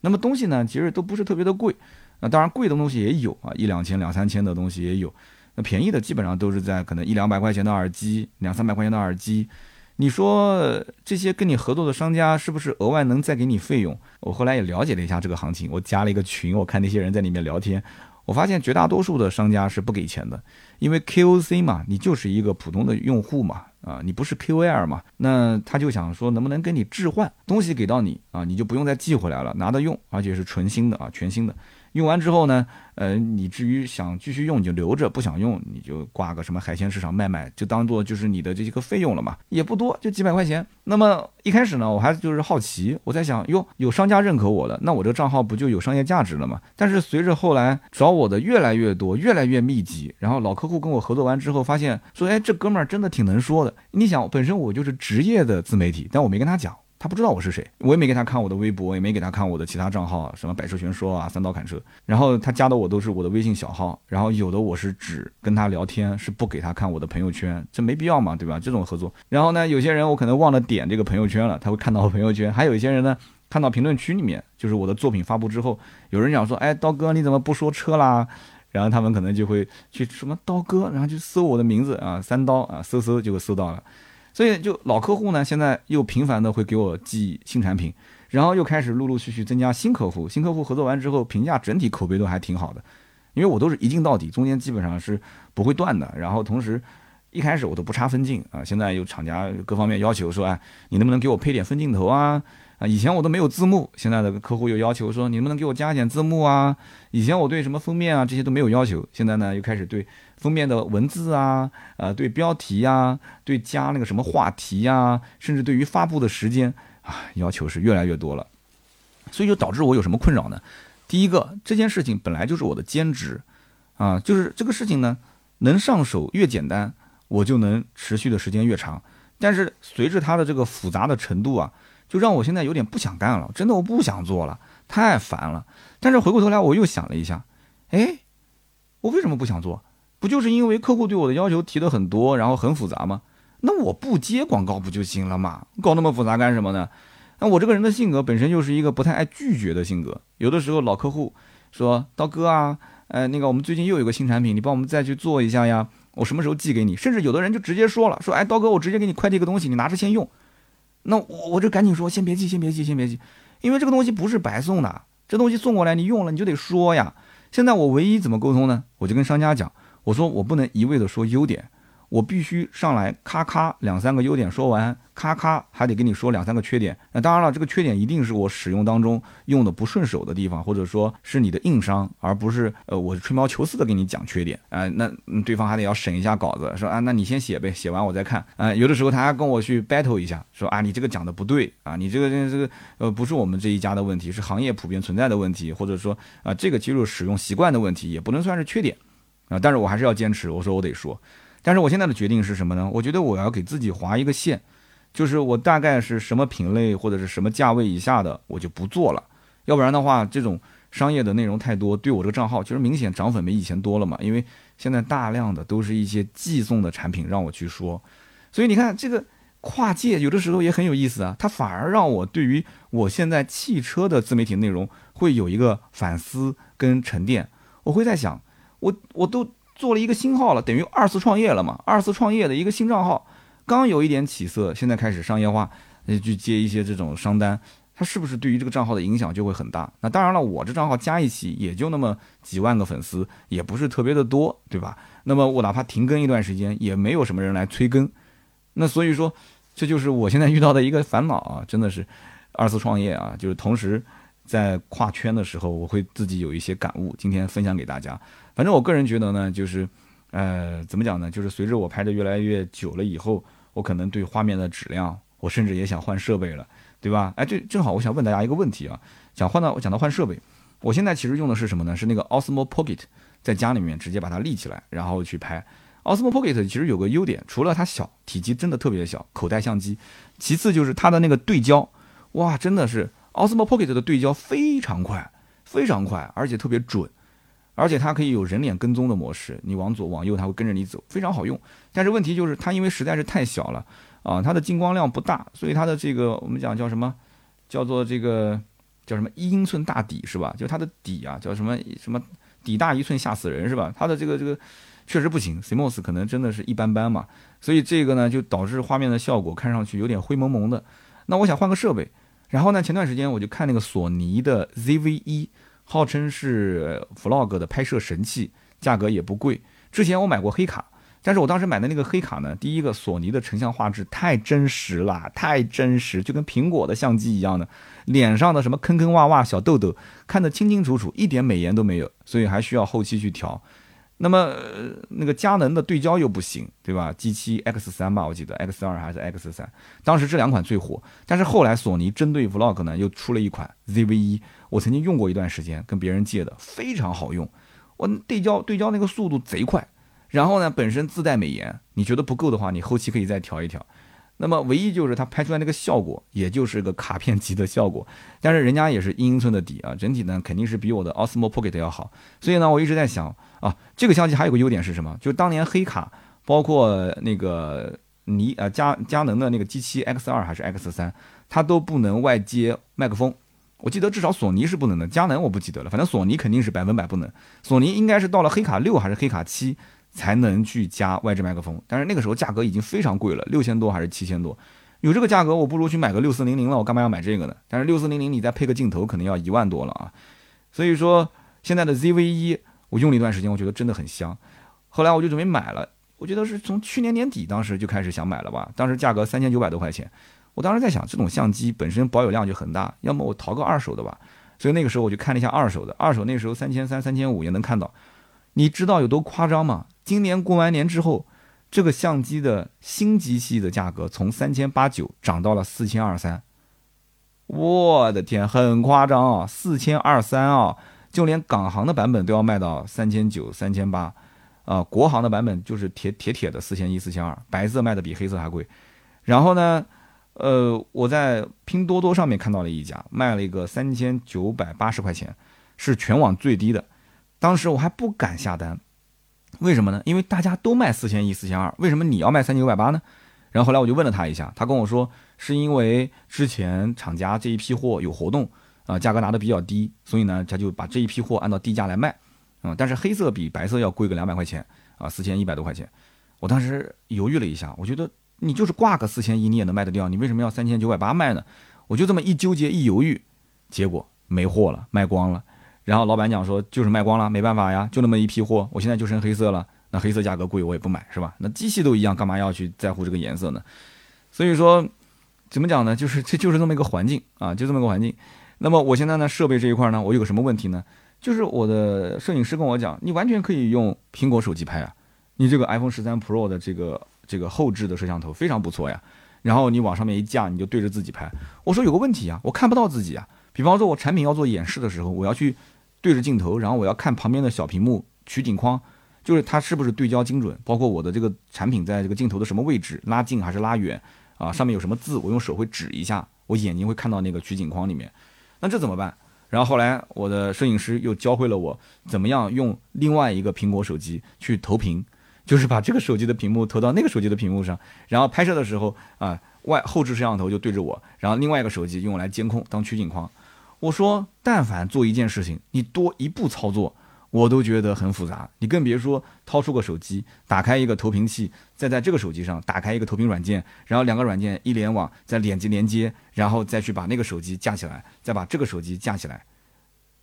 那么东西呢，其实都不是特别的贵，那当然贵的东西也有啊，一两千、两三千的东西也有，那便宜的基本上都是在可能一两百块钱的耳机，两三百块钱的耳机。你说这些跟你合作的商家是不是额外能再给你费用？我后来也了解了一下这个行情，我加了一个群，我看那些人在里面聊天。我发现绝大多数的商家是不给钱的，因为 KOC 嘛，你就是一个普通的用户嘛，啊，你不是 KOL 嘛，那他就想说能不能跟你置换东西给到你啊，你就不用再寄回来了，拿着用，而且是纯新的啊，全新的。用完之后呢，呃，你至于想继续用，你就留着；不想用，你就挂个什么海鲜市场卖卖，就当做就是你的这些个费用了嘛，也不多，就几百块钱。那么一开始呢，我还就是好奇，我在想，哟，有商家认可我了，那我这个账号不就有商业价值了吗？但是随着后来找我的越来越多，越来越密集，然后老客户跟我合作完之后，发现说，哎，这哥们儿真的挺能说的。你想，本身我就是职业的自媒体，但我没跟他讲。他不知道我是谁，我也没给他看我的微博，也没给他看我的其他账号，什么百车全说啊、三刀砍车。然后他加的我都是我的微信小号，然后有的我是只跟他聊天，是不给他看我的朋友圈，这没必要嘛，对吧？这种合作。然后呢，有些人我可能忘了点这个朋友圈了，他会看到我朋友圈。还有一些人呢，看到评论区里面，就是我的作品发布之后，有人讲说，哎，刀哥你怎么不说车啦？然后他们可能就会去什么刀哥，然后就搜我的名字啊，三刀啊，搜搜就会搜到了。所以，就老客户呢，现在又频繁的会给我寄新产品，然后又开始陆陆续续增加新客户。新客户合作完之后，评价整体口碑都还挺好的，因为我都是一镜到底，中间基本上是不会断的。然后同时，一开始我都不插分镜啊，现在有厂家各方面要求说，哎，你能不能给我配点分镜头啊？啊，以前我都没有字幕，现在的客户又要求说，你能不能给我加一点字幕啊？以前我对什么封面啊这些都没有要求，现在呢又开始对封面的文字啊，呃，对标题呀，对加那个什么话题呀，甚至对于发布的时间啊，要求是越来越多了。所以就导致我有什么困扰呢？第一个，这件事情本来就是我的兼职，啊，就是这个事情呢，能上手越简单，我就能持续的时间越长。但是随着它的这个复杂的程度啊。就让我现在有点不想干了，真的我不想做了，太烦了。但是回过头来我又想了一下，哎，我为什么不想做？不就是因为客户对我的要求提的很多，然后很复杂吗？那我不接广告不就行了吗？搞那么复杂干什么呢？那我这个人的性格本身就是一个不太爱拒绝的性格。有的时候老客户说刀哥啊，呃，那个我们最近又有个新产品，你帮我们再去做一下呀，我什么时候寄给你？甚至有的人就直接说了，说哎，刀哥，我直接给你快递个东西，你拿着先用。那我我就赶紧说，先别寄，先别寄，先别寄，因为这个东西不是白送的，这东西送过来你用了你就得说呀。现在我唯一怎么沟通呢？我就跟商家讲，我说我不能一味的说优点。我必须上来咔咔两三个优点说完，咔咔还得跟你说两三个缺点。那当然了，这个缺点一定是我使用当中用的不顺手的地方，或者说是你的硬伤，而不是呃我吹毛求疵的给你讲缺点啊。那对方还得要审一下稿子，说啊，那你先写呗，写完我再看啊。有的时候他还跟我去 battle 一下，说啊，你这个讲的不对啊，你这个这个呃不是我们这一家的问题，是行业普遍存在的问题，或者说啊这个肌肉使用习惯的问题，也不能算是缺点啊。但是我还是要坚持，我说我得说。但是我现在的决定是什么呢？我觉得我要给自己划一个线，就是我大概是什么品类或者是什么价位以下的，我就不做了。要不然的话，这种商业的内容太多，对我这个账号其实明显涨粉没以前多了嘛。因为现在大量的都是一些寄送的产品让我去说，所以你看这个跨界有的时候也很有意思啊。它反而让我对于我现在汽车的自媒体内容会有一个反思跟沉淀。我会在想，我我都。做了一个新号了，等于二次创业了嘛？二次创业的一个新账号，刚有一点起色，现在开始商业化，去接一些这种商单，它是不是对于这个账号的影响就会很大？那当然了，我这账号加一起也就那么几万个粉丝，也不是特别的多，对吧？那么我哪怕停更一段时间，也没有什么人来催更。那所以说，这就是我现在遇到的一个烦恼啊，真的是二次创业啊，就是同时在跨圈的时候，我会自己有一些感悟，今天分享给大家。反正我个人觉得呢，就是。呃，怎么讲呢？就是随着我拍的越来越久了以后，我可能对画面的质量，我甚至也想换设备了，对吧？哎，这正好我想问大家一个问题啊，讲换到我讲到换设备，我现在其实用的是什么呢？是那个 Osmo Pocket，在家里面直接把它立起来，然后去拍。Osmo Pocket 其实有个优点，除了它小，体积真的特别小，口袋相机，其次就是它的那个对焦，哇，真的是 Osmo Pocket 的对焦非常快，非常快，而且特别准。而且它可以有人脸跟踪的模式，你往左往右，它会跟着你走，非常好用。但是问题就是它因为实在是太小了啊，它的进光量不大，所以它的这个我们讲叫什么，叫做这个叫什么一英寸大底是吧？就它的底啊，叫什么什么底大一寸吓死人是吧？它的这个这个确实不行，CMOS 可能真的是一般般嘛。所以这个呢就导致画面的效果看上去有点灰蒙蒙的。那我想换个设备，然后呢前段时间我就看那个索尼的 ZV 一。号称是 vlog 的拍摄神器，价格也不贵。之前我买过黑卡，但是我当时买的那个黑卡呢，第一个索尼的成像画质太真实了，太真实，就跟苹果的相机一样的，脸上的什么坑坑洼洼、小痘痘看得清清楚楚，一点美颜都没有，所以还需要后期去调。那么那个佳能的对焦又不行，对吧？G7 X 三吧，我记得 X 二还是 X 三，当时这两款最火。但是后来索尼针对 Vlog 呢，又出了一款 ZV-E，我曾经用过一段时间，跟别人借的，非常好用。我对焦对焦那个速度贼快，然后呢，本身自带美颜，你觉得不够的话，你后期可以再调一调。那么唯一就是它拍出来那个效果，也就是个卡片级的效果。但是人家也是一英寸的底啊，整体呢肯定是比我的 Osmo Pocket 要好。所以呢，我一直在想。啊，这个相机还有个优点是什么？就当年黑卡，包括那个尼呃佳佳能的那个 G7 X 二还是 X 三，它都不能外接麦克风。我记得至少索尼是不能的，佳能我不记得了，反正索尼肯定是百分百不能。索尼应该是到了黑卡六还是黑卡七才能去加外置麦克风，但是那个时候价格已经非常贵了，六千多还是七千多。有这个价格，我不如去买个六四零零了，我干嘛要买这个呢？但是六四零零你再配个镜头，可能要一万多了啊。所以说现在的 ZV 一。我用了一段时间，我觉得真的很香。后来我就准备买了，我觉得是从去年年底当时就开始想买了吧。当时价格三千九百多块钱，我当时在想，这种相机本身保有量就很大，要么我淘个二手的吧。所以那个时候我就看了一下二手的，二手那时候三千三、三千五也能看到。你知道有多夸张吗？今年过完年之后，这个相机的新机器的价格从三千八九涨到了四千二三。我的天，很夸张啊，四千二三啊！就连港行的版本都要卖到三千九、三千八，啊，国行的版本就是铁铁铁的四千一、四千二，白色卖的比黑色还贵。然后呢，呃，我在拼多多上面看到了一家卖了一个三千九百八十块钱，是全网最低的。当时我还不敢下单，为什么呢？因为大家都卖四千一、四千二，为什么你要卖三千九百八呢？然后后来我就问了他一下，他跟我说是因为之前厂家这一批货有活动。啊，价格拿的比较低，所以呢，他就把这一批货按照低价来卖，啊，但是黑色比白色要贵个两百块钱，啊，四千一百多块钱。我当时犹豫了一下，我觉得你就是挂个四千一，你也能卖得掉，你为什么要三千九百八卖呢？我就这么一纠结一犹豫，结果没货了，卖光了。然后老板讲说，就是卖光了，没办法呀，就那么一批货，我现在就剩黑色了。那黑色价格贵，我也不买，是吧？那机器都一样，干嘛要去在乎这个颜色呢？所以说，怎么讲呢？就是这就是这么一个环境啊，就这么个环境。那么我现在呢，设备这一块呢，我有个什么问题呢？就是我的摄影师跟我讲，你完全可以用苹果手机拍啊，你这个 iPhone 十三 Pro 的这个这个后置的摄像头非常不错呀。然后你往上面一架，你就对着自己拍。我说有个问题啊，我看不到自己啊。比方说我产品要做演示的时候，我要去对着镜头，然后我要看旁边的小屏幕取景框，就是它是不是对焦精准，包括我的这个产品在这个镜头的什么位置，拉近还是拉远啊？上面有什么字，我用手会指一下，我眼睛会看到那个取景框里面。那这怎么办？然后后来我的摄影师又教会了我怎么样用另外一个苹果手机去投屏，就是把这个手机的屏幕投到那个手机的屏幕上，然后拍摄的时候啊，外后置摄像头就对着我，然后另外一个手机用来监控当取景框。我说，但凡做一件事情，你多一步操作，我都觉得很复杂。你更别说掏出个手机，打开一个投屏器，再在这个手机上打开一个投屏软件，然后两个软件一联网，再点击连接，然后再去把那个手机架起来，再把这个手机架起来，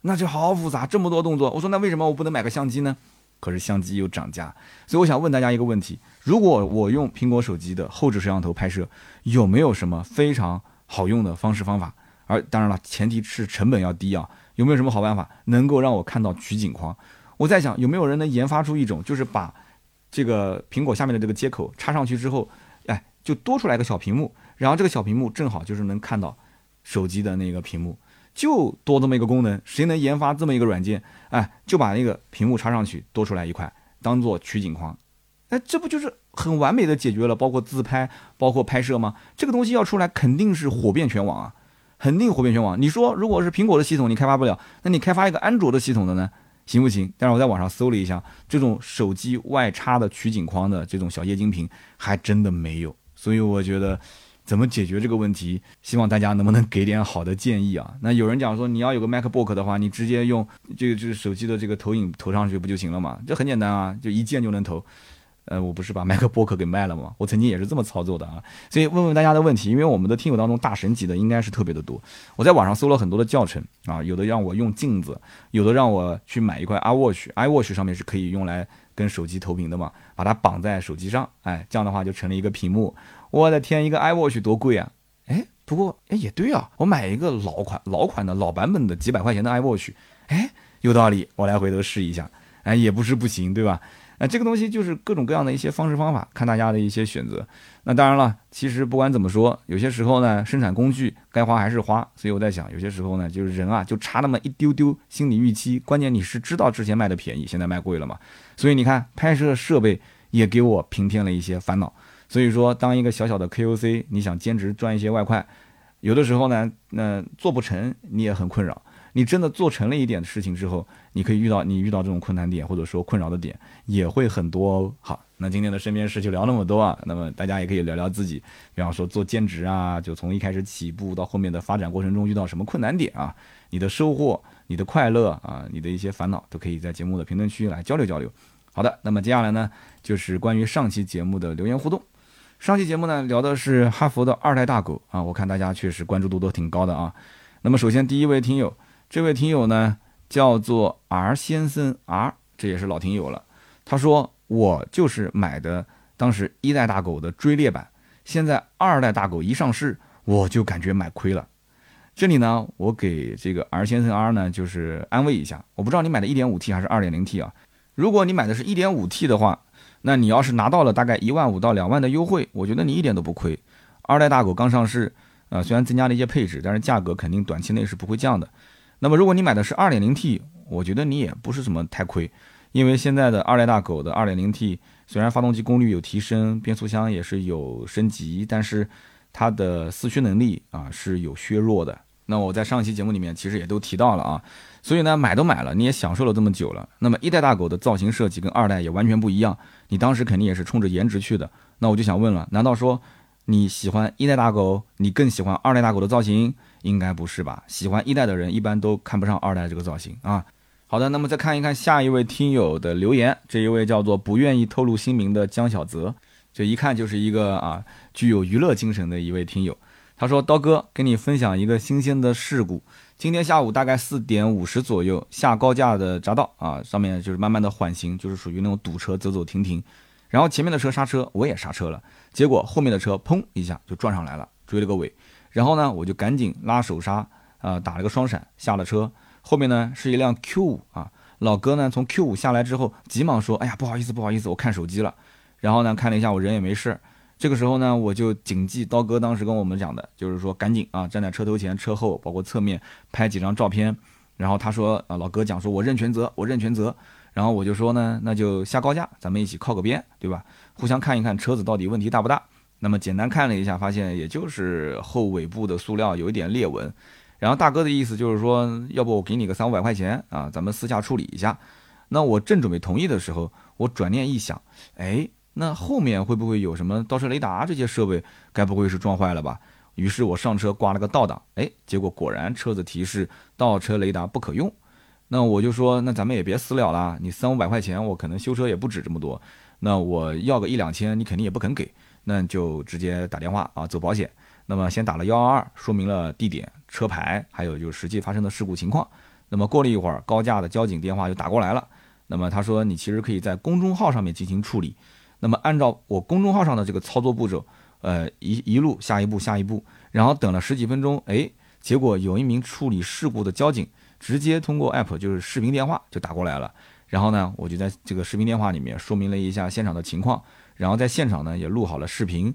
那就好复杂，这么多动作。我说那为什么我不能买个相机呢？可是相机又涨价，所以我想问大家一个问题：如果我用苹果手机的后置摄像头拍摄，有没有什么非常好用的方式方法？而当然了，前提是成本要低啊。有没有什么好办法能够让我看到取景框？我在想有没有人能研发出一种，就是把这个苹果下面的这个接口插上去之后，哎，就多出来个小屏幕，然后这个小屏幕正好就是能看到手机的那个屏幕，就多这么一个功能。谁能研发这么一个软件？哎，就把那个屏幕插上去，多出来一块，当做取景框。哎，这不就是很完美的解决了包括自拍、包括拍摄吗？这个东西要出来，肯定是火遍全网啊。肯定火遍全网。你说，如果是苹果的系统你开发不了，那你开发一个安卓的系统的呢，行不行？但是我在网上搜了一下，这种手机外插的取景框的这种小液晶屏还真的没有。所以我觉得，怎么解决这个问题？希望大家能不能给点好的建议啊？那有人讲说，你要有个 MacBook 的话，你直接用这个就是手机的这个投影投上去不就行了嘛？这很简单啊，就一键就能投。呃，我不是把麦克播客给卖了吗？我曾经也是这么操作的啊。所以问问大家的问题，因为我们的听友当中大神级的应该是特别的多。我在网上搜了很多的教程啊，有的让我用镜子，有的让我去买一块 iWatch，iWatch 上面是可以用来跟手机投屏的嘛，把它绑在手机上，哎，这样的话就成了一个屏幕。我的天，一个 iWatch 多贵啊！哎，不过哎也对啊，我买一个老款老款的老版本的几百块钱的 iWatch，哎，有道理，我来回头试一下，哎，也不是不行，对吧？那这个东西就是各种各样的一些方式方法，看大家的一些选择。那当然了，其实不管怎么说，有些时候呢，生产工具该花还是花。所以我在想，有些时候呢，就是人啊，就差那么一丢丢心理预期。关键你是知道之前卖的便宜，现在卖贵了嘛？所以你看，拍摄设备也给我平添了一些烦恼。所以说，当一个小小的 KOC，你想兼职赚一些外快，有的时候呢，那做不成，你也很困扰。你真的做成了一点事情之后，你可以遇到你遇到这种困难点或者说困扰的点也会很多。好，那今天的身边事就聊那么多啊。那么大家也可以聊聊自己，比方说做兼职啊，就从一开始起步到后面的发展过程中遇到什么困难点啊，你的收获、你的快乐啊，你的一些烦恼都可以在节目的评论区来交流交流。好的，那么接下来呢，就是关于上期节目的留言互动。上期节目呢聊的是哈佛的二代大狗啊，我看大家确实关注度都挺高的啊。那么首先第一位听友。这位听友呢叫做 R 先生 R，这也是老听友了。他说我就是买的当时一代大狗的追猎版，现在二代大狗一上市，我就感觉买亏了。这里呢，我给这个 R 先生 R 呢就是安慰一下，我不知道你买的 1.5T 还是 2.0T 啊？如果你买的是一点五 T 的话，那你要是拿到了大概一万五到两万的优惠，我觉得你一点都不亏。二代大狗刚上市，呃，虽然增加了一些配置，但是价格肯定短期内是不会降的。那么，如果你买的是 2.0T，我觉得你也不是什么太亏，因为现在的二代大狗的 2.0T 虽然发动机功率有提升，变速箱也是有升级，但是它的四驱能力啊是有削弱的。那我在上一期节目里面其实也都提到了啊，所以呢，买都买了，你也享受了这么久了。那么一代大狗的造型设计跟二代也完全不一样，你当时肯定也是冲着颜值去的。那我就想问了，难道说你喜欢一代大狗，你更喜欢二代大狗的造型？应该不是吧？喜欢一代的人一般都看不上二代这个造型啊。好的，那么再看一看下一位听友的留言，这一位叫做不愿意透露姓名的江小泽，这一看就是一个啊具有娱乐精神的一位听友。他说：“刀哥，跟你分享一个新鲜的事故。今天下午大概四点五十左右下高架的匝道啊，上面就是慢慢的缓行，就是属于那种堵车走走停停。然后前面的车刹车，我也刹车了，结果后面的车砰一下就撞上来了，追了个尾。”然后呢，我就赶紧拉手刹，啊，打了个双闪，下了车。后面呢是一辆 Q 五啊，老哥呢从 Q 五下来之后，急忙说：“哎呀，不好意思，不好意思，我看手机了。”然后呢看了一下，我人也没事。这个时候呢，我就谨记刀哥当时跟我们讲的，就是说赶紧啊，站在车头前、车后，包括侧面拍几张照片。然后他说：“啊，老哥讲说，我认全责，我认全责。”然后我就说呢，那就下高架，咱们一起靠个边，对吧？互相看一看车子到底问题大不大。那么简单看了一下，发现也就是后尾部的塑料有一点裂纹。然后大哥的意思就是说，要不我给你个三五百块钱啊，咱们私下处理一下。那我正准备同意的时候，我转念一想，哎，那后面会不会有什么倒车雷达这些设备？该不会是撞坏了吧？于是我上车挂了个倒档，哎，结果果然车子提示倒车雷达不可用。那我就说，那咱们也别私了啦，你三五百块钱，我可能修车也不止这么多，那我要个一两千，你肯定也不肯给，那就直接打电话啊，走保险。那么先打了幺二二，说明了地点、车牌，还有就是实际发生的事故情况。那么过了一会儿，高架的交警电话就打过来了。那么他说，你其实可以在公众号上面进行处理。那么按照我公众号上的这个操作步骤，呃，一一路下一步下一步，然后等了十几分钟，哎，结果有一名处理事故的交警直接通过 app 就是视频电话就打过来了。然后呢，我就在这个视频电话里面说明了一下现场的情况，然后在现场呢也录好了视频。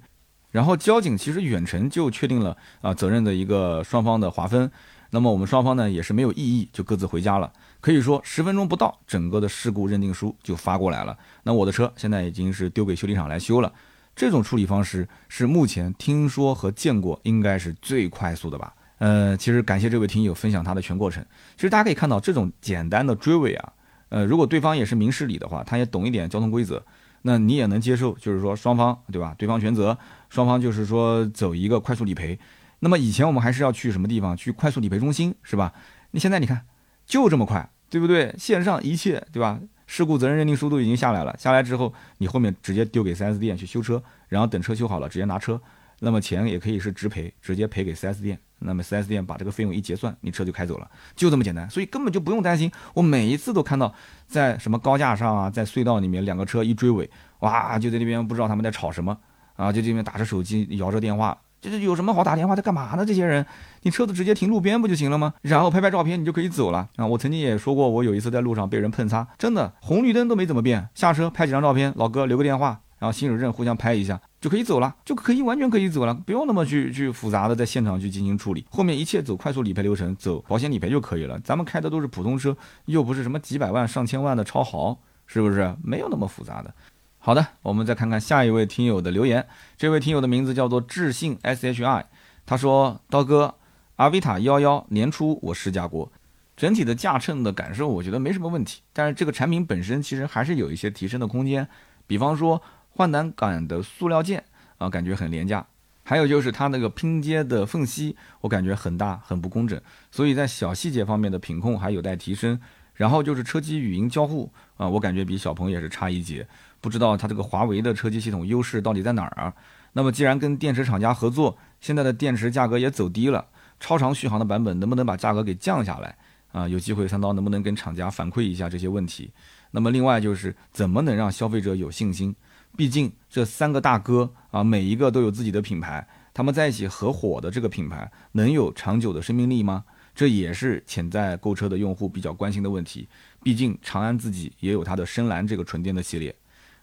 然后交警其实远程就确定了啊责任的一个双方的划分。那么我们双方呢也是没有异议，就各自回家了。可以说十分钟不到，整个的事故认定书就发过来了。那我的车现在已经是丢给修理厂来修了。这种处理方式是目前听说和见过应该是最快速的吧？呃，其实感谢这位听友分享他的全过程。其实大家可以看到，这种简单的追尾啊，呃，如果对方也是明事理的话，他也懂一点交通规则，那你也能接受，就是说双方对吧？对方全责，双方就是说走一个快速理赔。那么以前我们还是要去什么地方？去快速理赔中心是吧？你现在你看。就这么快，对不对？线上一切，对吧？事故责任认定书都已经下来了，下来之后，你后面直接丢给 4S 店去修车，然后等车修好了，直接拿车。那么钱也可以是直赔，直接赔给 4S 店。那么 4S 店把这个费用一结算，你车就开走了，就这么简单。所以根本就不用担心。我每一次都看到，在什么高架上啊，在隧道里面，两个车一追尾，哇，就在那边不知道他们在吵什么啊，就这边打着手机，摇着电话。这是有什么好打电话在干嘛呢？这些人，你车子直接停路边不就行了吗？然后拍拍照片，你就可以走了啊！我曾经也说过，我有一次在路上被人碰擦，真的红绿灯都没怎么变，下车拍几张照片，老哥留个电话，然后行驶证互相拍一下就可以走了，就可以完全可以走了，不用那么去去复杂的在现场去进行处理，后面一切走快速理赔流程，走保险理赔就可以了。咱们开的都是普通车，又不是什么几百万上千万的超豪，是不是？没有那么复杂的。好的，我们再看看下一位听友的留言，这位听友的名字叫做智信 S H I。他说：“刀哥，阿维塔幺幺年初我试驾过，整体的驾乘的感受我觉得没什么问题，但是这个产品本身其实还是有一些提升的空间。比方说换挡杆的塑料件啊，感觉很廉价；还有就是它那个拼接的缝隙，我感觉很大很不工整。所以在小细节方面的品控还有待提升。然后就是车机语音交互啊，我感觉比小鹏也是差一截。不知道它这个华为的车机系统优势到底在哪儿啊？那么既然跟电池厂家合作。”现在的电池价格也走低了，超长续航的版本能不能把价格给降下来啊？有机会三刀能不能跟厂家反馈一下这些问题？那么另外就是怎么能让消费者有信心？毕竟这三个大哥啊，每一个都有自己的品牌，他们在一起合伙的这个品牌能有长久的生命力吗？这也是潜在购车的用户比较关心的问题。毕竟长安自己也有它的深蓝这个纯电的系列，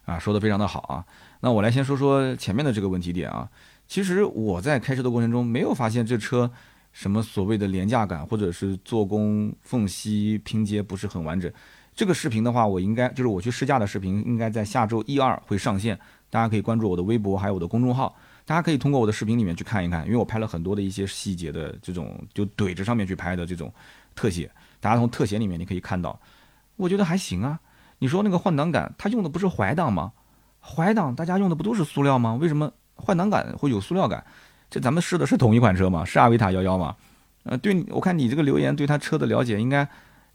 啊，说的非常的好啊。那我来先说说前面的这个问题点啊。其实我在开车的过程中没有发现这车什么所谓的廉价感，或者是做工缝隙拼接不是很完整。这个视频的话，我应该就是我去试驾的视频，应该在下周一二会上线，大家可以关注我的微博还有我的公众号，大家可以通过我的视频里面去看一看，因为我拍了很多的一些细节的这种就怼着上面去拍的这种特写，大家从特写里面你可以看到，我觉得还行啊。你说那个换挡杆，它用的不是怀挡吗？怀挡大家用的不都是塑料吗？为什么？换挡杆会有塑料感，这咱们试的是同一款车吗？是阿维塔幺幺吗？呃，对我看你这个留言对他车的了解，应该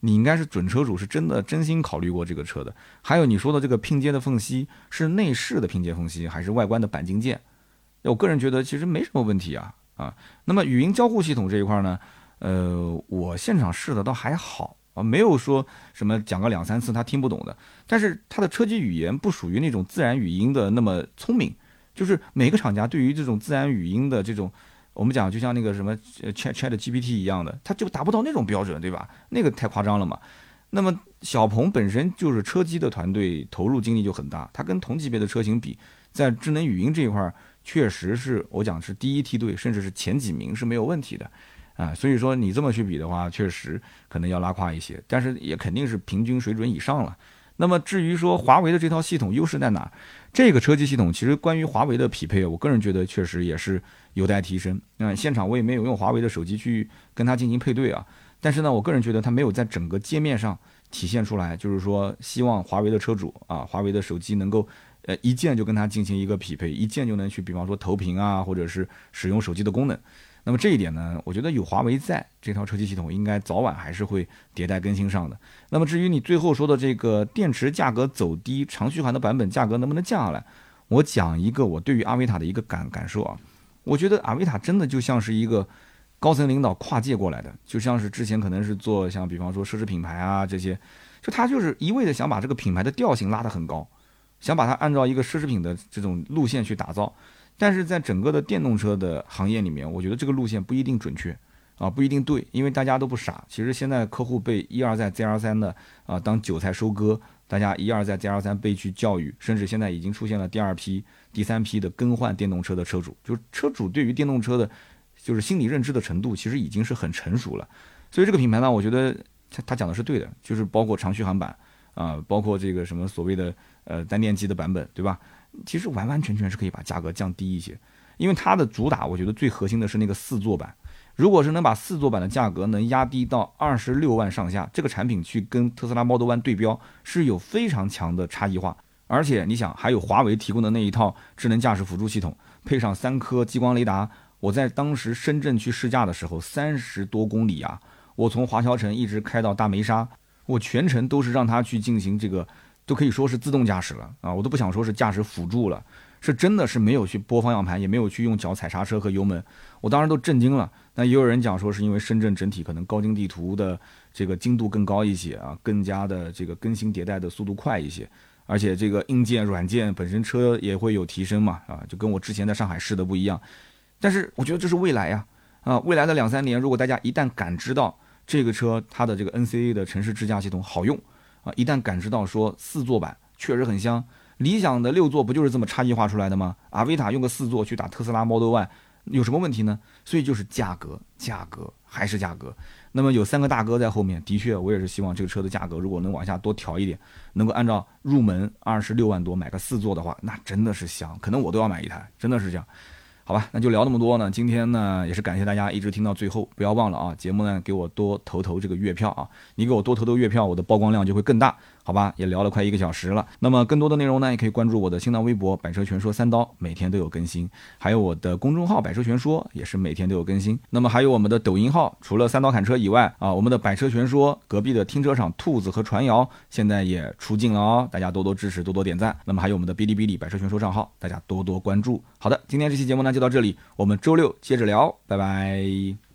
你应该是准车主，是真的真心考虑过这个车的。还有你说的这个拼接的缝隙是内饰的拼接缝隙还是外观的钣金件？我个人觉得其实没什么问题啊啊。那么语音交互系统这一块呢，呃，我现场试的倒还好啊，没有说什么讲个两三次他听不懂的。但是它的车机语言不属于那种自然语音的那么聪明。就是每个厂家对于这种自然语音的这种，我们讲就像那个什么 Chat Chat GPT 一样的，它就达不到那种标准，对吧？那个太夸张了嘛。那么小鹏本身就是车机的团队投入精力就很大，它跟同级别的车型比，在智能语音这一块确实是我讲是第一梯队，甚至是前几名是没有问题的啊。所以说你这么去比的话，确实可能要拉胯一些，但是也肯定是平均水准以上了。那么至于说华为的这套系统优势在哪？这个车机系统其实关于华为的匹配，我个人觉得确实也是有待提升。那现场我也没有用华为的手机去跟它进行配对啊，但是呢，我个人觉得它没有在整个界面上体现出来，就是说希望华为的车主啊，华为的手机能够呃一键就跟它进行一个匹配，一键就能去，比方说投屏啊，或者是使用手机的功能。那么这一点呢，我觉得有华为在，这套车机系统应该早晚还是会迭代更新上的。那么至于你最后说的这个电池价格走低，长续航的版本价格能不能降下来？我讲一个我对于阿维塔的一个感感受啊，我觉得阿维塔真的就像是一个高层领导跨界过来的，就像是之前可能是做像比方说奢侈品牌啊这些，就他就是一味的想把这个品牌的调性拉得很高，想把它按照一个奢侈品的这种路线去打造。但是在整个的电动车的行业里面，我觉得这个路线不一定准确，啊，不一定对，因为大家都不傻。其实现在客户被一而再、再而三的啊当韭菜收割，大家一而再、再而三被去教育，甚至现在已经出现了第二批、第三批的更换电动车的车主，就是车主对于电动车的，就是心理认知的程度，其实已经是很成熟了。所以这个品牌呢，我觉得他他讲的是对的，就是包括长续航版啊，包括这个什么所谓的呃单电机的版本，对吧？其实完完全全是可以把价格降低一些，因为它的主打，我觉得最核心的是那个四座版。如果是能把四座版的价格能压低到二十六万上下，这个产品去跟特斯拉 Model One 对标，是有非常强的差异化。而且你想，还有华为提供的那一套智能驾驶辅助系统，配上三颗激光雷达，我在当时深圳去试驾的时候，三十多公里啊，我从华侨城一直开到大梅沙，我全程都是让它去进行这个。都可以说是自动驾驶了啊，我都不想说是驾驶辅助了，是真的是没有去拨方向盘，也没有去用脚踩刹车和油门，我当时都震惊了。那也有人讲说是因为深圳整体可能高精地图的这个精度更高一些啊，更加的这个更新迭代的速度快一些，而且这个硬件软件本身车也会有提升嘛啊，就跟我之前在上海试的不一样。但是我觉得这是未来呀啊，未来的两三年，如果大家一旦感知到这个车它的这个 NCA 的城市智驾系统好用。啊，一旦感知到说四座版确实很香，理想的六座不就是这么差异化出来的吗？阿维塔用个四座去打特斯拉 Model Y 有什么问题呢？所以就是价格，价格还是价格。那么有三个大哥在后面，的确我也是希望这个车的价格如果能往下多调一点，能够按照入门二十六万多买个四座的话，那真的是香，可能我都要买一台，真的是这样。好吧，那就聊那么多呢。今天呢，也是感谢大家一直听到最后，不要忘了啊，节目呢给我多投投这个月票啊，你给我多投投月票，我的曝光量就会更大。好吧，也聊了快一个小时了。那么更多的内容呢，也可以关注我的新浪微博“百车全说三刀”，每天都有更新。还有我的公众号“百车全说”，也是每天都有更新。那么还有我们的抖音号，除了三刀砍车以外啊，我们的“百车全说”隔壁的停车场兔子和传谣现在也出镜了哦，大家多多支持，多多点赞。那么还有我们的哔哩哔哩“百车全说”账号，大家多多关注。好的，今天这期节目呢就到这里，我们周六接着聊，拜拜。